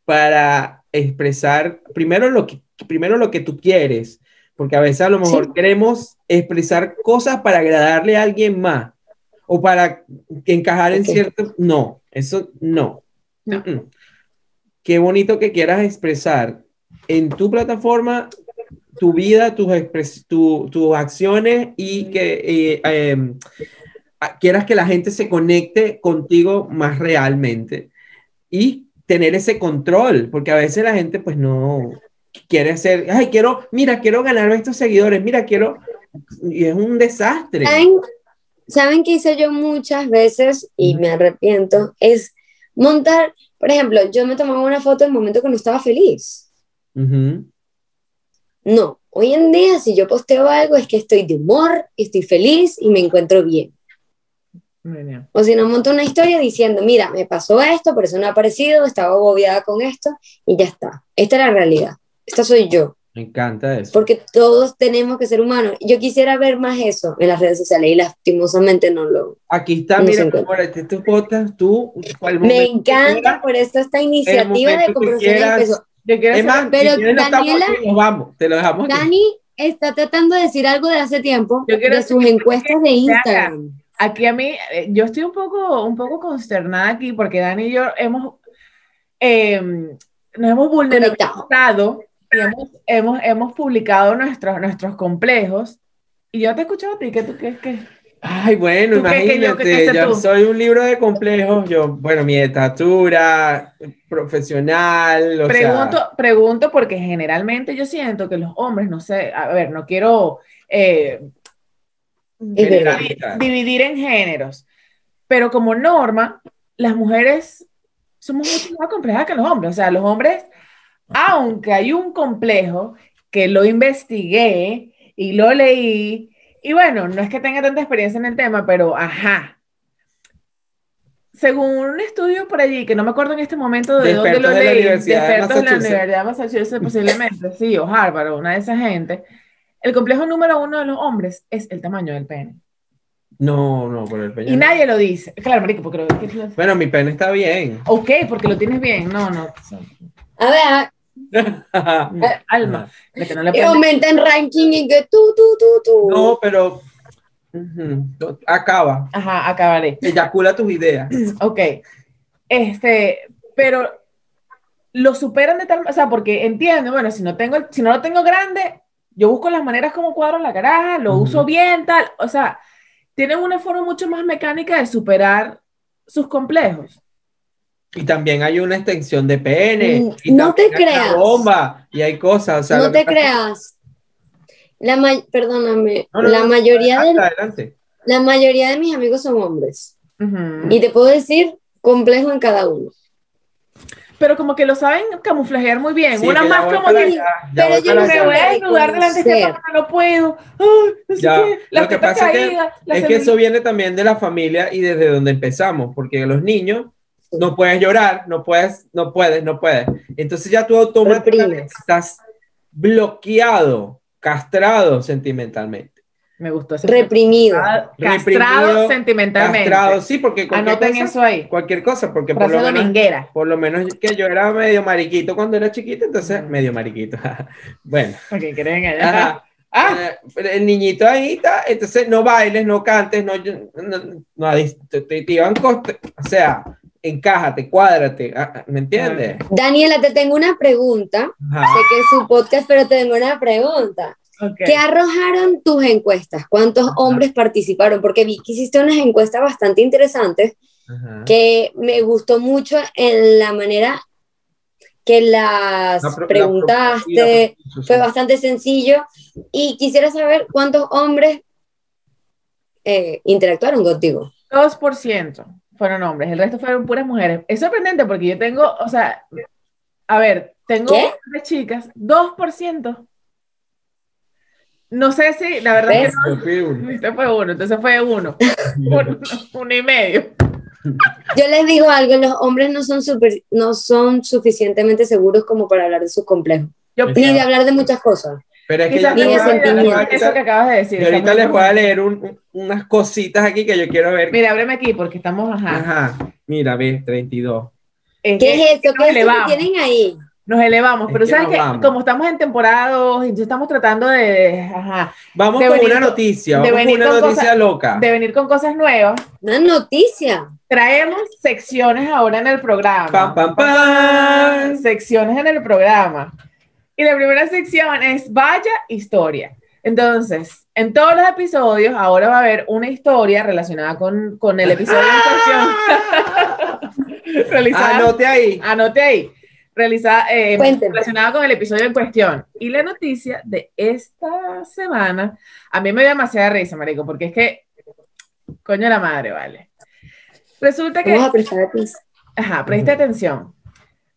para expresar primero lo que, primero lo que tú quieres, porque a veces a lo mejor Sí. queremos expresar cosas para agradarle a alguien más o para encajar en Ok. cierto... No, eso no. No. Qué bonito que quieras expresar en tu plataforma tu vida, tus, tu- tus acciones y que eh, a- quieras que la gente se conecte contigo más realmente y tener ese control, porque a veces la gente pues no quiere hacer, ay, quiero, mira, quiero ganarme estos seguidores, mira, quiero, y es un desastre. ¿Saben, ¿Saben qué hice yo muchas veces y me arrepiento? Es montar, por ejemplo, yo me tomaba una foto en el momento que no estaba feliz. Ujú. No, hoy en día si yo posteo algo es que estoy de humor, estoy feliz y me encuentro bien. Mira. O si no, monto una historia diciendo, mira, me pasó esto, por eso no ha aparecido, estaba agobiada con esto y ya está. Esta es la realidad. Esta soy yo. Me encanta eso. Porque todos tenemos que ser humanos. Yo quisiera ver más eso en las redes sociales y lastimosamente no lo... Aquí está, No mira, este es tu podcast, tú, cual Me encanta por eso esta iniciativa de conversación quiero Es más, Pero, si no Daniela- aquí, nos vamos, te lo dejamos. aquí. Dani está tratando de decir algo de hace tiempo de sus encuestas de Instagram. Aquí a mí, eh, yo estoy un poco, un poco consternada aquí porque Dani y yo hemos, eh, nos hemos vulnerabilizado y hemos, hemos, hemos publicado nuestros, nuestros complejos. Y yo te he escuchado a ti, ¿qué tú qué, qué? Ay, bueno, ¿Tú qué- qué yo- imagínate, yo soy un libro de complejos, yo, bueno, mi estatura, profesional, o Pregunto, sea, pregunto porque generalmente yo siento que los hombres, no sé, a ver, no quiero eh, Dividir, en géneros, pero como norma, las mujeres somos mucho más complejas que los hombres. O sea, los hombres, aunque hay un complejo que lo investigué y lo leí, y bueno, no es que tenga tanta experiencia en el tema, pero ajá. según un estudio por allí, que no me acuerdo en este momento de, De dónde lo de leí, expertos de la. Universidad de Massachusetts posiblemente, sí, o Harvard, o una de esas gente, el complejo número uno de los hombres es el tamaño del pene. No, no, por el Y peñón. nadie lo dice. Claro, marico, porque lo que Bueno, mi pene está bien. Ok, porque lo tienes bien. No, no. A ver, Alma. de que no le que prende- aumenta en ranking y que tú, tú, tú, tú. no, pero ujú, acaba. Ajá, acabaré. Eyacula tus ideas. Ok. Este, pero lo superan de tal, o sea, porque entiendo, bueno, si no tengo, si no lo tengo grande, yo busco las maneras como cuadro la caraja, lo uso bien, tal, o sea, tienen una forma mucho más mecánica de superar sus complejos. Y también hay una extensión de pene. Mm, y no te creas. bomba. Y hay cosas. O sea, no que te creas. La ma- perdóname, No, no, la no, mayoría de Adelante, la mayoría de mis amigos son hombres y te puedo decir complejo en cada uno. Pero como que lo saben camuflajear muy bien. Sí, Una que más como que ya pero yo no me voy a sé desnudar delante de este no puedo. Ay, no sé Ya, qué, las lo que pasa es que- Es que celulitis. eso viene también de la familia y desde donde empezamos, porque los niños no puedes llorar, no puedes, no puedes, no puedes. Entonces ya tú automáticamente estás bloqueado, castrado sentimentalmente. Me gustó ese Reprimido. Castrado Reprimido, sentimentalmente. Castrado, sí, porque cualquier Anoten cosa, eso ahí. cualquier cosa, porque por lo menos dominguera. por lo menos que yo era medio mariquito cuando era chiquito, entonces Mm. medio mariquito. bueno, Porque quieren allá. ajá. Ah, Eh, el niñito ahí está, entonces no bailes, no cantes, no, no, no, te, te- te iban coste- o sea, encájate, cuádrate, ah, ah, ¿me entiendes? Daniela, te tengo una pregunta. Ajá. Sé que es su podcast, pero te tengo una pregunta. Ok. ¿Qué arrojaron tus encuestas? ¿Cuántos hombres participaron? Porque vi que hiciste unas encuestas bastante interesantes Ajá. que me gustó mucho en la manera que las La pro- la preguntaste. Fue bastante sencillo y quisiera saber cuántos hombres eh, interactuaron contigo. 2% fueron hombres, el resto fueron puras mujeres. Es sorprendente porque yo tengo, o sea, a ver, tengo ¿Qué? tres chicas, 2%. No sé si, la verdad es ¿Ves? que Yo fui uno. no, este fue uno, entonces fue uno, uno, uno y medio. Yo les digo algo, los hombres no son, super- no son suficientemente seguros como para hablar de sus complejos, Yo ni de hablar de muchas cosas. Pero es que a- eso que acabas de decir. y ahorita les voy a leer un- un- unas cositas aquí que yo quiero ver. Mira, ábreme aquí porque estamos, ajá. Ajá, mira, ve, 32. Es ¿Qué que es eso? nos ¿Qué es eso que tienen ahí? Nos elevamos, Es pero que sabes que vamos. como estamos en temporada 2, entonces estamos tratando de, ajá, Vamos De con venir una noticia, de vamos con una con noticia cosas- loca. de venir con cosas nuevas. Una noticia. Traemos secciones ahora en el programa. Pam, pam, pam. Secciones en el programa. Y la primera sección es Vaya Historia. Entonces, en todos los episodios ahora va a haber una historia relacionada con, con el episodio en cuestión. Anote ahí. Anote ahí. Realizada, eh, relacionada con el episodio en cuestión. Y la noticia de esta semana, a mí me dio demasiada risa, marico, porque es que, coño la madre, vale. Resulta que, Vamos a prestar atención. ajá, preste atención.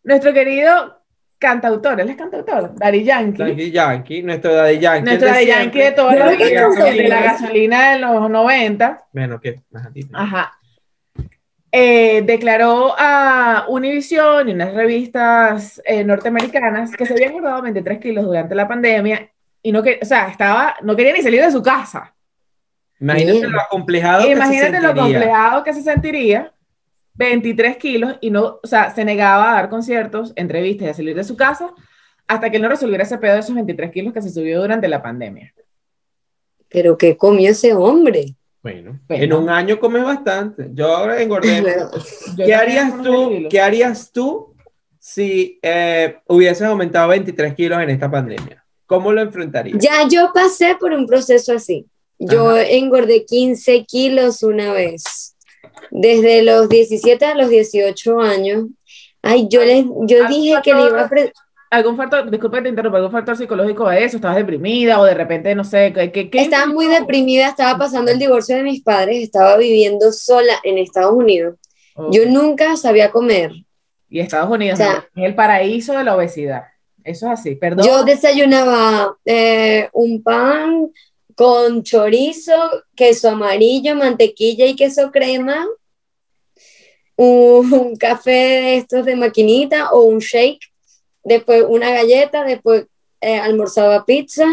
Nuestro querido cantautor, él es cantautor, Daddy Yankee. Daddy Yankee, nuestro Daddy Yankee. Nuestro Daddy Yankee de toda la de la gasolina de los 90. Bueno, ¿qué? Ajá. Eh, declaró a Univision y unas revistas eh, norteamericanas que se habían engordado 23 kilos durante la pandemia y no que, o sea, estaba, no quería ni salir de su casa. Imagínate Bien. lo acomplejado que Imagínate se lo sentiría. complejado que se sentiría. 23 kilos y no, o sea, se negaba a dar conciertos, entrevistas y a salir de su casa hasta que él no resolviera ese pedo de esos 23 kilos que se subió durante la pandemia. Pero ¿qué comió ese hombre? Bueno, en un año comes bastante. Yo ahora engordé. Yo ¿Qué harías tú? kilos. ¿Qué harías tú si eh, hubieses aumentado 23 kilos en esta pandemia? ¿Cómo lo enfrentarías? Ya yo pasé por un proceso así. Yo engordé 15 kilos una vez. Desde los 17 a los 18 años. Ay, yo les, yo dije que le iba a... ¿Algún factor, disculpa que te interrumpa, algún factor psicológico de eso? ¿Estabas deprimida o de repente, no sé, qué, qué, qué- Estaba muy deprimida, estaba pasando el divorcio de mis padres, estaba viviendo sola en Estados Unidos. Yo nunca sabía comer. Y Estados Unidos O sea, ¿no? es el paraíso de la obesidad. Eso es así, perdón. Yo desayunaba eh, un pan con chorizo, queso amarillo, mantequilla y queso crema. un, un café de estos de maquinita o un shake, después una galleta, después eh, almorzaba pizza,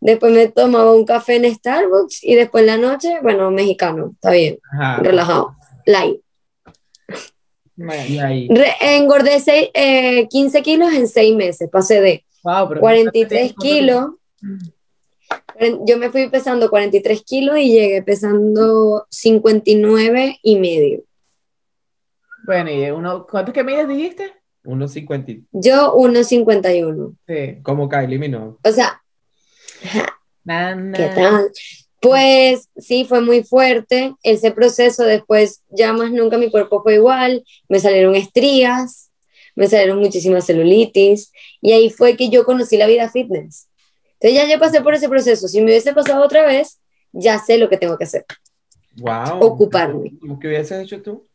después me tomaba un café en Starbucks y después en la noche, bueno, mexicano, está bien, Ajá. relajado, light. Ahí. Re- engordé seis- eh, 15 kilos en 6 meses, pasé de wow, pero 43 kilos. Yo me fui pesando 43 kilos y llegué pesando 59 y medio. Bueno, y uno, ¿cuántos que mides dijiste? 1.50. Yo 1,51. Sí. Como Kylie Minogue. O sea. ¿qué tal? Pues sí, fue muy fuerte ese proceso. Después, ya más nunca mi cuerpo fue igual. Me salieron estrías, me salieron muchísimas celulitis. Y ahí fue que yo conocí la vida fitness. Entonces, ya yo pasé por ese proceso. Si me hubiese pasado otra vez, ya sé lo que tengo que hacer. Wow. Ocuparme. ¿Cómo que hubieses hecho tú?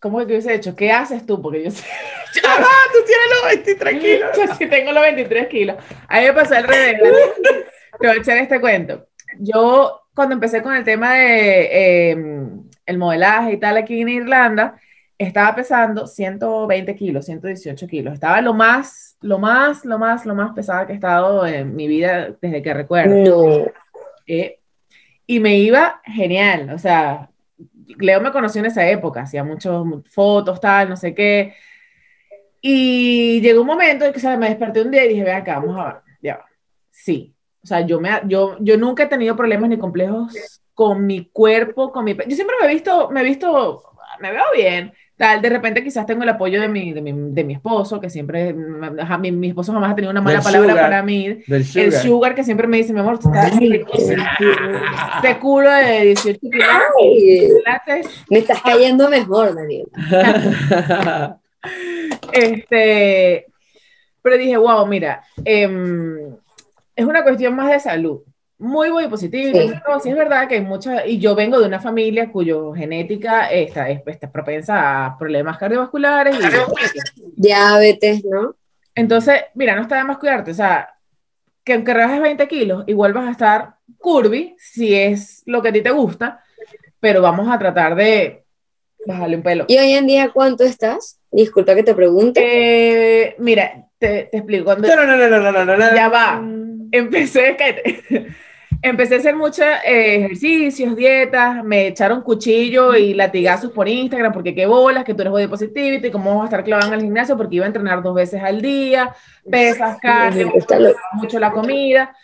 ¿Cómo que te hubiese hecho? ¿Qué haces tú? Porque yo sé. ¡Ah, tú tienes los 23 kilos! Yo sí tengo los 23 kilos. A mí me pasó al revés. Te voy a echar este cuento. Yo, cuando empecé con el tema de eh, el modelaje y tal aquí en Irlanda, estaba pesando 120 kilos, 118 kilos. Estaba lo más, lo más, lo más, lo más pesada que he estado en mi vida desde que recuerdo. No. Eh, y me iba genial, o sea, Leo me conoció en esa época, hacía muchas fotos, tal, no sé qué. Y llegó un momento en que me desperté un día y dije, ven acá, vamos a ver, ya va. Sí, o sea, yo, me, yo, yo nunca he tenido problemas ni complejos con mi cuerpo, con mi... Yo siempre me he visto, me he visto, me veo bien, tal, de repente quizás tengo el apoyo de mi, de mi, de mi esposo, que siempre, ajá, mi, mi esposo jamás ha tenido una mala Del palabra sugar. para mí. Del sugar. El sugar que siempre me dice, mi amor, tú estás Ay, este culo de 18 kilos. Me estás cayendo mejor, Daniel. Este, pero dije, wow, mira, em, es una cuestión más de salud. Muy, muy positiva. Sí. No, sí es verdad que hay muchas, y yo vengo de una familia cuyo genética está, es- está propensa a problemas cardiovasculares. Y, Diabetes, ¿no? entonces, mira, no está de más cuidarte. O sea, que aunque rebajes 20 kilos, igual vas a estar curvy, si es lo que a ti te gusta, pero vamos a tratar de bajarle un pelo. ¿Y hoy en día cuánto estás? Disculpa que te pregunte. Eh, mira, te, te explico. Cuando No, no, no, no, no, no, no, no. ya va, empecé, cállate. Empecé a hacer muchos eh, ejercicios, dietas, me echaron cuchillo y latigazos por Instagram, porque qué bolas, que tú eres body positivity, cómo vas a estar clavado en el gimnasio, porque iba a entrenar dos veces al día, pesas, carne, loco. mucho la comida.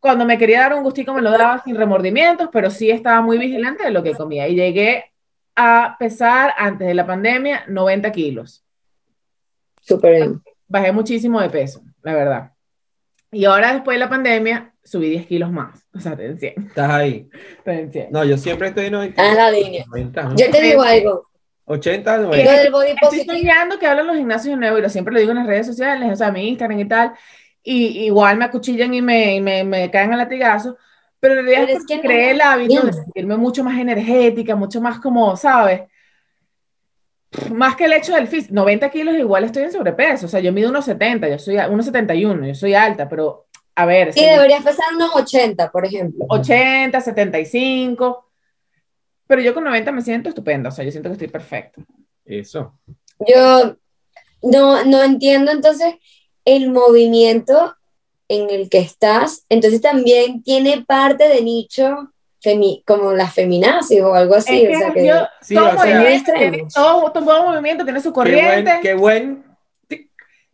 Cuando me quería dar un gustico me lo daba sin remordimientos, pero sí estaba muy vigilante de lo que comía. Y llegué a pesar antes de la pandemia 90 kilos. Súper bien. Bajé muchísimo de peso, la verdad. Y ahora después de la pandemia subí 10 kilos más. O sea, te en 100. Estás ahí. Te en 100. No, yo siempre estoy en 90. Ah, la línea. 90, ¿no? Yo te digo algo. 80, Lo 90. del body Estoy soñando que hablan los gimnasios de nuevo y lo siempre lo digo en las redes sociales, o sea, mi Instagram y tal. Y igual me acuchillan y me, y me, me caen a latigazos. Pero en realidad Pero es que no creé el hábito de bien. sentirme mucho más energética, mucho más como, ¿sabes? Más que el hecho del físico. 90 kilos igual estoy en sobrepeso. O sea, yo mido unos 70, yo soy a- 1,71, yo soy alta, pero a ver, Sí, si- deberías pesar unos 80, por ejemplo. 80, 75. Pero yo con 90 me siento estupenda, o sea, yo siento que estoy perfecta. Eso. Yo no, no entiendo entonces el movimiento en el que estás. Entonces también tiene parte de nicho femi- como las feminazis o algo así. Es o sea que que- yo- Sí, todo, o sea- movimiento tiene, Extremos. todo, todo movimiento tiene su Qué buen, corriente, qué buen.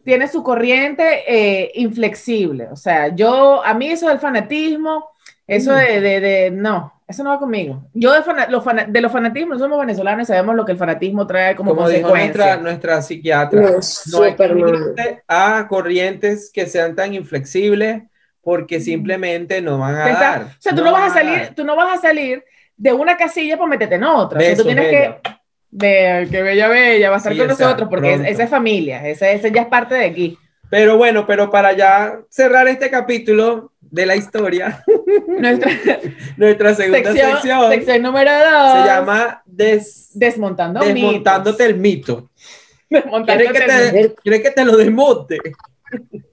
Tiene su corriente eh, inflexible. O sea, yo, a mí eso del fanatismo, eso de, de, de- no, eso no va conmigo. Yo de, fana- los fana- de los fanatismos, somos venezolanos y sabemos lo que el fanatismo trae como, Como dijo consecuencia. nuestra, nuestra psiquiatra. No, No hay que a corrientes que sean tan inflexibles porque simplemente no van a Te está- dar. o sea, tú no, vas a salir, tú no vas a salir de una casilla para meterte en otra. O sea, tú tienes bella. que ver que bella, bella, va a estar Sí, con nosotros porque es- esa es familia, esa, esa ya es parte de aquí. Pero bueno, pero para ya cerrar este capítulo de la historia, Nuestra nuestra segunda sección, sección, sección número dos. se llama Des- Desmontando Desmontándote el mito. Desmontándote ¿Quieres que, el mito. te, ¿Quieres que te lo desmonte?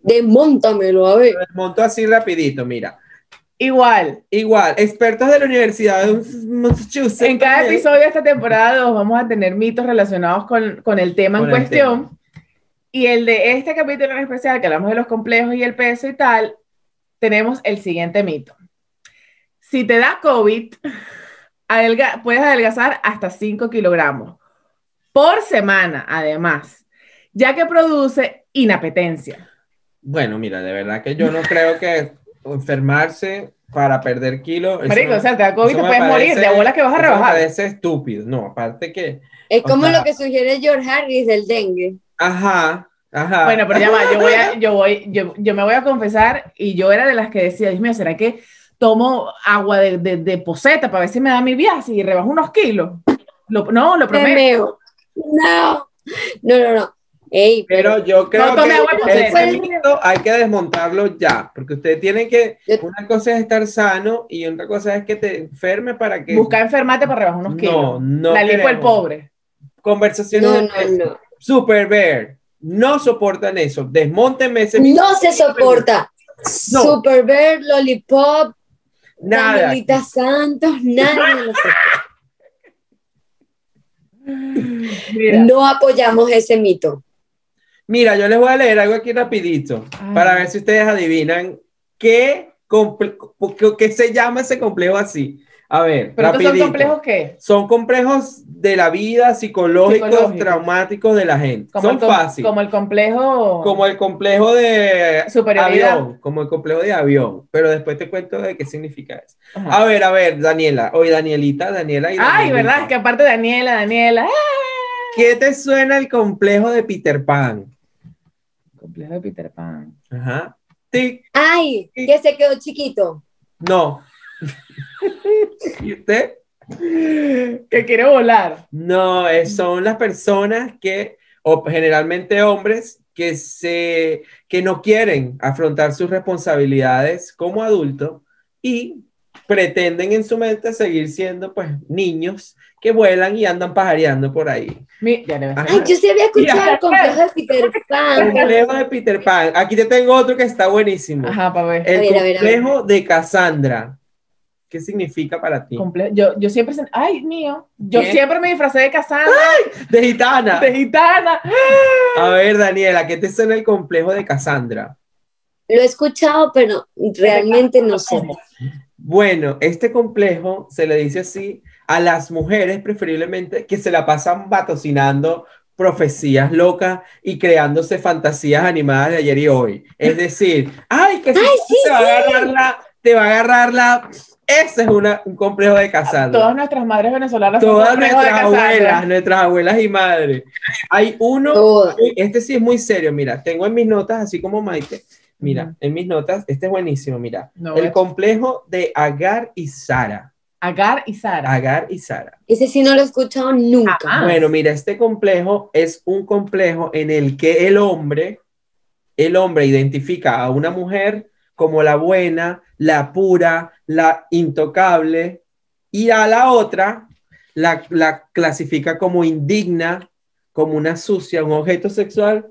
Desmóntamelo, a ver. Lo desmonto así rapidito, mira. Igual. Igual, expertos de la Universidad de Massachusetts. En cada también. episodio de esta temporada dos vamos a tener mitos relacionados con, con el tema Con en el cuestión. Y el de este capítulo en especial, que hablamos de los complejos y el peso y tal, tenemos el siguiente mito. Si te da COVID, adelga- puedes adelgazar hasta 5 kilogramos por semana, además, ya que produce inapetencia. Bueno, mira, de verdad que yo no creo que enfermarse para perder kilos. Marico, o sea, te da COVID, te puedes morir, de abuela que vas a me rebajar. parece estúpido. No, aparte que. Es como sea- lo que sugiere George Harris del dengue. Ajá, ajá. Bueno, pero ya va, yo voy a, yo voy, yo, yo me voy a confesar y yo era de las que decía, Dios mío, ¿será que tomo agua de, de, de poseta para ver si me da mi viaje y rebajo unos kilos? Lo- no, lo Me prometo. No, no, no, no. Ey, Pero yo creo No que poseta. mito hay que desmontarlo ya, porque ustedes tienen que, Yo- una cosa es estar sano y otra cosa es que te enferme para que... Busca enfermarte para rebajar unos kilos. No, no La lipo el pobre. Conversaciones no, no, no. Super Bear, no soportan eso, desmontenme ese mito. No se soporta. No. Super Bear, Lollipop, Nada. Santos, nadie lo soporta. Mira. No apoyamos ese mito. Mira, yo les voy a leer algo aquí rapidito Ay. para ver si ustedes adivinan qué, comple- qué- qué se llama ese complejo así. A ver, ¿Pero estos son rapidito. complejos qué? Son complejos de la vida, psicológicos, Psicológicos. traumáticos de la gente. Como Son fáciles. como el complejo... Como el complejo de avión, como el complejo de avión. Pero después te cuento de qué significa eso. Ajá. A ver, a ver, Daniela, oye, Danielita, Daniela y Ay, Danielita. ¿verdad? Es que aparte Daniela, Daniela... ¡ah! ¿Qué te suena el complejo de Peter Pan? Complejo de Peter Pan. Ajá. Tic, Ay, que se quedó chiquito. no. ¿Y usted? Que quiere volar. No, son las personas que, o generalmente hombres, que, se, que no quieren afrontar sus responsabilidades como adultos y pretenden en su mente seguir siendo pues niños que vuelan y andan pajareando por ahí. Mi- ya le ves. Ajá. Ay, yo sí había escuchado Mira. el complejo de Peter Pan. Complejo de Peter Pan. Aquí te tengo otro que está buenísimo. Ajá, para ver. El A ver, a ver, a ver. complejo de Cassandra. ¿Qué significa para ti? Comple- yo, yo siempre, ay, mío, yo ¿Qué? siempre me disfracé de Cassandra, De gitana. de gitana. A ver, Daniela, ¿qué te suena el complejo de Cassandra? Lo he escuchado, pero realmente no sé. Bueno, este complejo se le dice así a las mujeres preferiblemente que se la pasan vatocinando profecías locas y creándose fantasías animadas de ayer y hoy. Es decir, ay, que si sí, te va a agarrar la, te va a agarrar la, ese es una- un complejo de Cassandra. Todas nuestras madres venezolanas Todas nuestras abuelas, nuestras abuelas y madres. Hay uno, Todas. este sí es muy serio, mira, tengo en mis notas, así como Maite, mira, en mis notas, este es buenísimo, mira, No, el es- complejo de Agar y Sara. Agar y Sara. Agar y Sara. Ese sí no lo he escuchado nunca. Ah. Bueno, mira, este complejo es un complejo en el que el hombre, el hombre identifica a una mujer como la buena, la pura, la intocable, y a la otra la, la clasifica como indigna, como una sucia, un objeto sexual,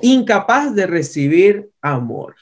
incapaz de recibir amor,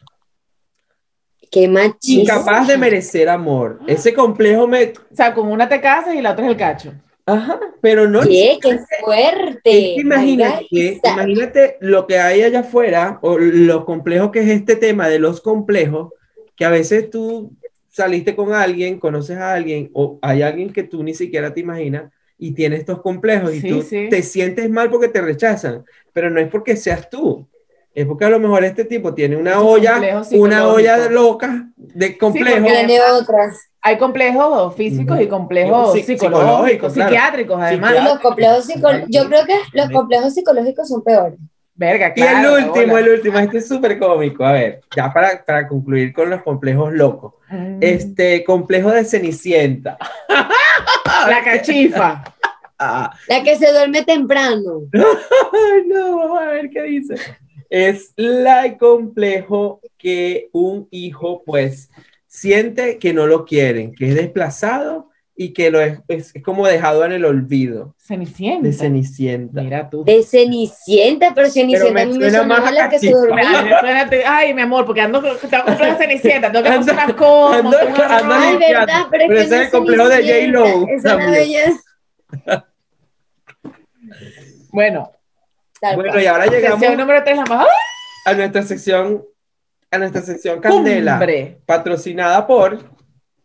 Qué machista. incapaz de merecer amor. Ese complejo me... O sea, con una te casas y la otra es el cacho. Ajá, pero no... ¿Qué? ¡Qué fuerte! Es que imagínate, imagínate lo que hay allá afuera, o lo complejo que es este tema de los complejos, que a veces tú saliste con alguien, conoces a alguien, o hay alguien que tú ni siquiera te imaginas y tiene estos complejos y Sí, tú sí. te sientes mal porque te rechazan, pero no es porque seas tú. Es porque a lo mejor este tipo tiene una Es olla, una olla loca de complejo. porque- Tiene otras. Hay complejos físicos y complejos Sí, psicológicos, psicológicos, claro. psiquiátricos, además. Psiquiátricos. Los complejos psicológicos. Yo creo que los complejos psicológicos son peores. Verga, Y claro. el último, hola. el último, este es súper cómico. A ver, ya para, para concluir con los complejos locos. Mm. Este complejo de Cenicienta. La cachifa. La que se duerme temprano. no, vamos a ver qué dice. Es la complejo que un hijo, pues, siente que no lo quieren, que es desplazado y que lo es, es- es como dejado en el olvido Cenicienta. de Cenicienta. Mira tú. De Cenicienta, pero Cenicienta me a mí me suena sonaba más la que se dormía. Ay, mi amor, porque ando con- tengo que comprar Cenicienta, que Ando- ando- ando J-Lo Esa es la también. belleza. Bueno, Tal Bueno, cual. y ahora llegamos sección número 3, la más a nuestra sección, a nuestra sección Candela, cumbre. patrocinada por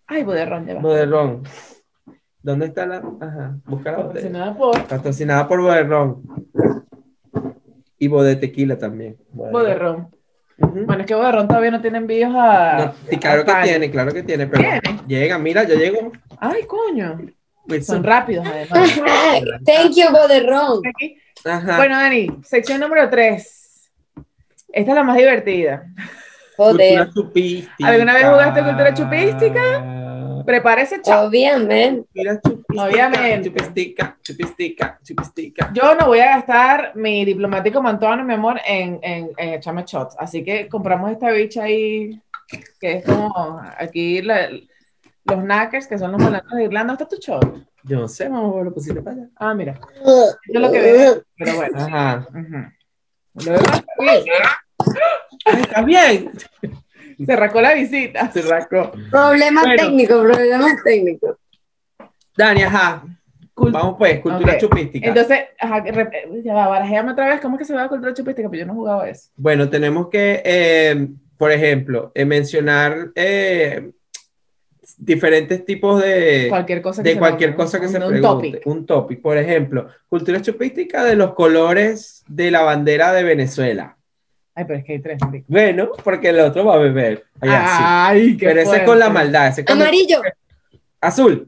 Ay, boderrón, ya va. Boderrón. ¿Dónde está la? Ajá, busca la botella. Patrocinada por Patrocinada por Boderrón. Y Bode Tequila también. Boderrón. Bueno, es que Boderrón todavía no tiene envíos a. No, sí, claro a que tiene, claro que tiene, pero ¿Tiene? llega, mira, ya llegó. Ay, coño. Pues, Son rápidos, además. Thank you, Boderrón. Bueno, Dani, sección número 3. Esta es la más divertida. Joder, Cultura chupística. ¿Alguna vez jugaste cultura chupística? Prepárese, chao. obviamente. Obviamente. Chupística, chupística, chupística. Yo no voy a gastar mi diplomático mantuano, mi amor, en, en, en echarme shots. Así que compramos esta bicha ahí, que es como aquí la- los knackers, que son los blancos de Irlanda. ¿Está tu shot? Yo no sé, vamos a ver lo posible para allá. Ah, mira. Es lo que veo. Pero bueno. Ajá. Ay, ¿Estás bien? Se rascó la visita. Se rascó. Problemas Bueno. técnicos, problemas técnicos. Dani, ajá. Vamos pues, cultura chupística. Entonces, ajá, ya va, barajéame otra vez. ¿Cómo es que se va a cultura chupística? Pero yo no jugaba eso. Bueno, tenemos que, eh, por ejemplo, eh, mencionar eh, diferentes tipos de, Cualquier cosa que de se cualquier nombre, cosa que un- se un pregunte. topic. Un topic. Por ejemplo, cultura chupística de los colores de la bandera de Venezuela. Ay, pero es que hay tres. marico. Bueno, porque el otro va a beber. Ay. Ay, qué Pero ese es con la fuerte. maldad. ese Amarillo. Azul.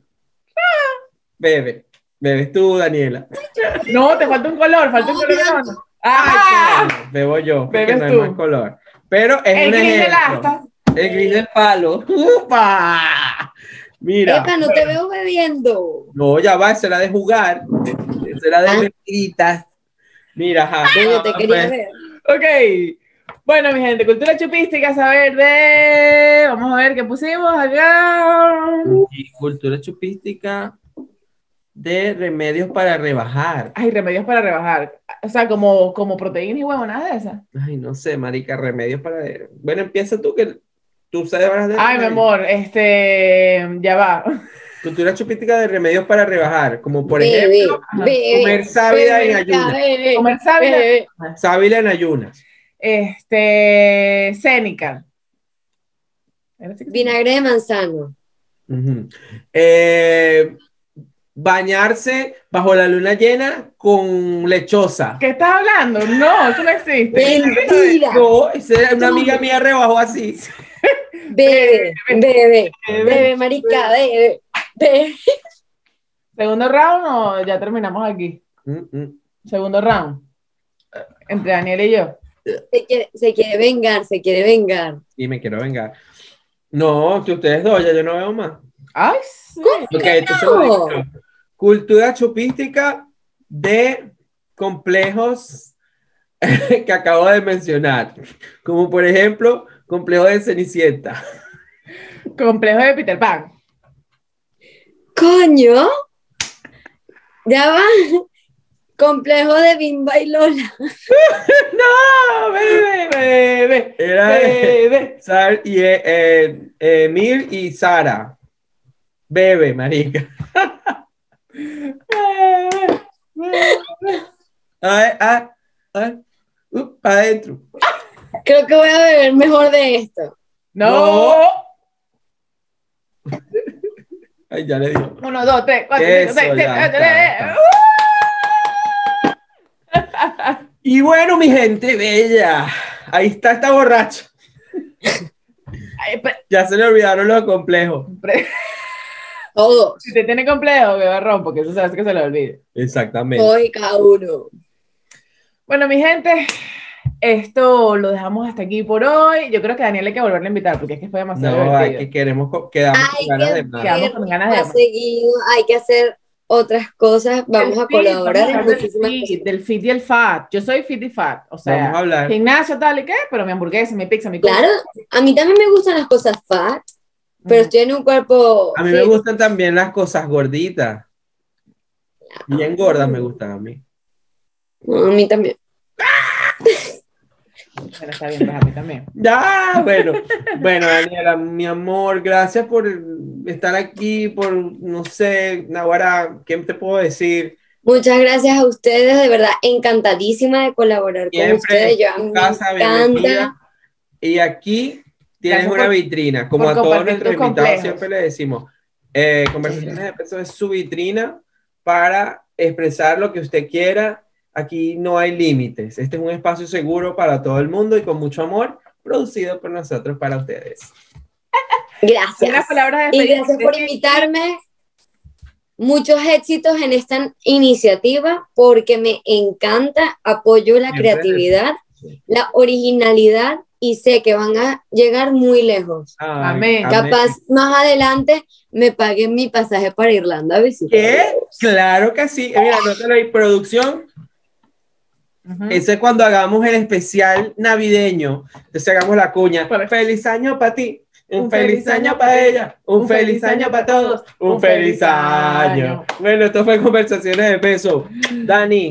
Bebe. Bebes tú, Daniela. No, te falta un color, falta un No, color. no. ¡Ah! Ay, Bebo yo, porque Bebes no hay tú. más color. Pero es El un ejemplo. El gris del palo. ¡Upa! Mira. Epa, no te veo bebiendo. No, ya va, esa era de jugar. Esa era de Ah. mentiritas. Mira, ajá. Coño, te Ah, quería pues, ver. Ok. Bueno, mi gente, cultura chupística, saber de. Vamos a ver qué pusimos acá. y cultura chupística de remedios para rebajar. Ay, remedios para rebajar. O sea, como, como proteína y huevo, nada de esas. Ay, no sé, marica, remedios para... Bueno, empieza tú, que tú sabes de Ay, mi amor, este. Ya va. Cultura chupística de remedios para rebajar, como por Bebe, ejemplo, bebe, comer sábila en ayunas. bebe, Comer sábila. Sábila en ayunas. Este. Cénica. Vinagre de manzano. Eh, bañarse bajo la luna llena con lechosa. ¿Qué estás hablando? No, eso no existe. Mentira. No, esa- una amiga mía rebajó así. Bebe, bebe, bebe, marica, bebe, bebe. ¿Segundo round o ya terminamos aquí? Mm, mm. Segundo round. Entre Daniel y yo. Se quiere, se quiere vengar, se quiere vengar. Y me quiero vengar. No, que ustedes dos, ya yo no veo más. Ay, sí. Ok, entonces lo digo yo. Cultura chupística de complejos que acabo de mencionar. Como por ejemplo, complejo de Cenicienta. Complejo de Peter Pan. Coño. Ya va. Complejo de Bimba y Lola. No, bebé, bebé, Era bebé. Sar y eh, eh, Emil y Sara. Bebe, marica. bebé, bebé. Ay, ay, ay. Uh, adentro. Creo que voy a beber mejor de esto. No. Ay, ya le digo. Uno, dos, tres, cuatro, Eso, cinco, seis, siete, ocho, nueve. Y bueno, mi gente bella. Ahí está esta borracha. Ay, pre- Ya se le olvidaron los complejos. Todos. Si te tiene complejo, que barrón, porque eso se hace que se le olvide. Exactamente. Todos y cada uno. Bueno, mi gente, esto lo dejamos hasta aquí por hoy. Yo creo que a Daniel hay que volverle a invitar, porque es que fue demasiado No, hay que queremos quedamos Hay con ganas que de más. Quedamos ver con ganas de más más. seguido, hay que hacer otras cosas. Vamos a fit, colaborar vamos a del fit, cosas. Del fit y el fat. Yo soy fit y fat. O sea, Vamos a hablar. gimnasio tal y qué, pero mi hamburguesa, mi pizza, mi Claro, a mí también me gustan las cosas fat. pero estoy en un cuerpo. A mí sí. me gustan también las cosas gorditas. Bien gordas me gustan a mí. No, a mí también. Bueno, está bien, pues a mí también. Ya, bueno. Bueno, Daniela, mi amor, gracias por estar aquí, por, no sé, Nahuara, ¿qué te puedo decir? Muchas gracias a ustedes, de verdad, encantadísima de colaborar con Siempre ustedes. Yo a mí en me casa, encanta. bienvenida. Y aquí tienes Gracias una por- vitrina, como a todos nuestros invitados complejos. siempre le decimos. eh, Conversaciones de Peso es su vitrina para expresar lo que usted quiera. Aquí no hay límites. Este es un espacio seguro para todo el mundo y con mucho amor, producido por nosotros para ustedes. Gracias. Unas palabras de Y gracias por invitarme. Muchos éxitos en esta iniciativa porque me encanta, apoyo la Siempre. creatividad, la originalidad y sé que van a llegar muy lejos. Ay, Amén. Capaz más adelante me paguen mi pasaje para Irlanda a visitar. ¿Qué? Claro que sí. Eh, Mira, anótalo ahí, producción. Ujú. Ese es cuando hagamos el especial navideño. Entonces hagamos la cuña. Para- Feliz año para ti. Un, Un feliz, feliz año año para pa' ella. Un, feliz feliz año para pa' todos. Un feliz año. año. Bueno, esto fue Conversaciones de Peso. Dani,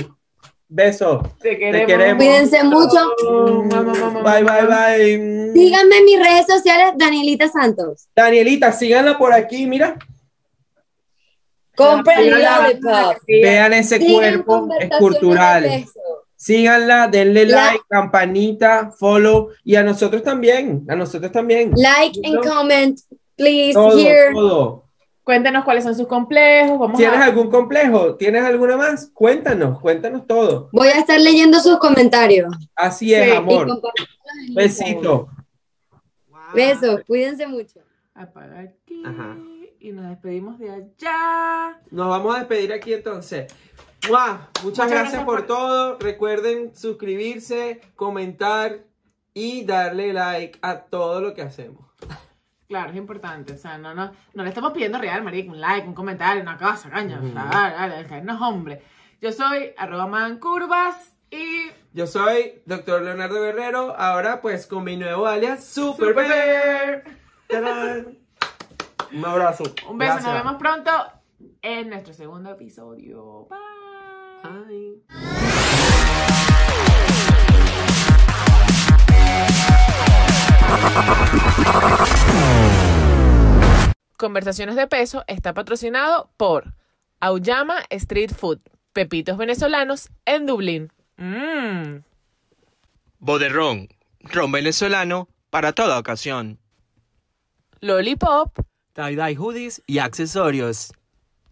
beso. Te queremos. queremos. Cuídense mucho. Mamá, mamá, mamá, Bye, bye, mamá. bye. Síganme en mis redes sociales, Danielita Santos. Danielita, síganla por aquí, mira. Compren. Vean ese Sigan cuerpo escultural. Peso. Síganla, denle La- like, campanita, follow y a nosotros también, a nosotros también. Like and comment, please, Todo, here. todo. Cuéntenos cuáles son sus complejos. Vamos ¿Tienes a... algún complejo? ¿Tienes alguna más? Cuéntanos, cuéntanos todo. Voy a estar leyendo sus comentarios. Así es, Sí, amor. Besito. Instagram. Besos, cuídense mucho. Apaga aquí. Ajá. Y nos despedimos de allá. Nos vamos a despedir aquí entonces. Muchas, Muchas gracias, gracias por por- todo. Recuerden suscribirse, comentar y darle like a todo lo que hacemos. Claro, es importante. O sea, no, no, no le estamos pidiendo real, marico, un like, un comentario, una cosa, caña. Ujú. O sea, dale, dale, dale, no es hombre. Yo soy arroba mancurvas y Yo soy Dr. Leonardo Guerrero, ahora pues con mi nuevo alias Super. Un abrazo. un beso, Gracias. nos vemos pronto en nuestro segundo episodio. Bye. Bye. Conversaciones de Peso está patrocinado por Auyama Street Food, pepitos venezolanos en Dublín. Mmm. Boderrón, ron venezolano para toda ocasión. Lollipop Tie-dye hoodies y accesorios.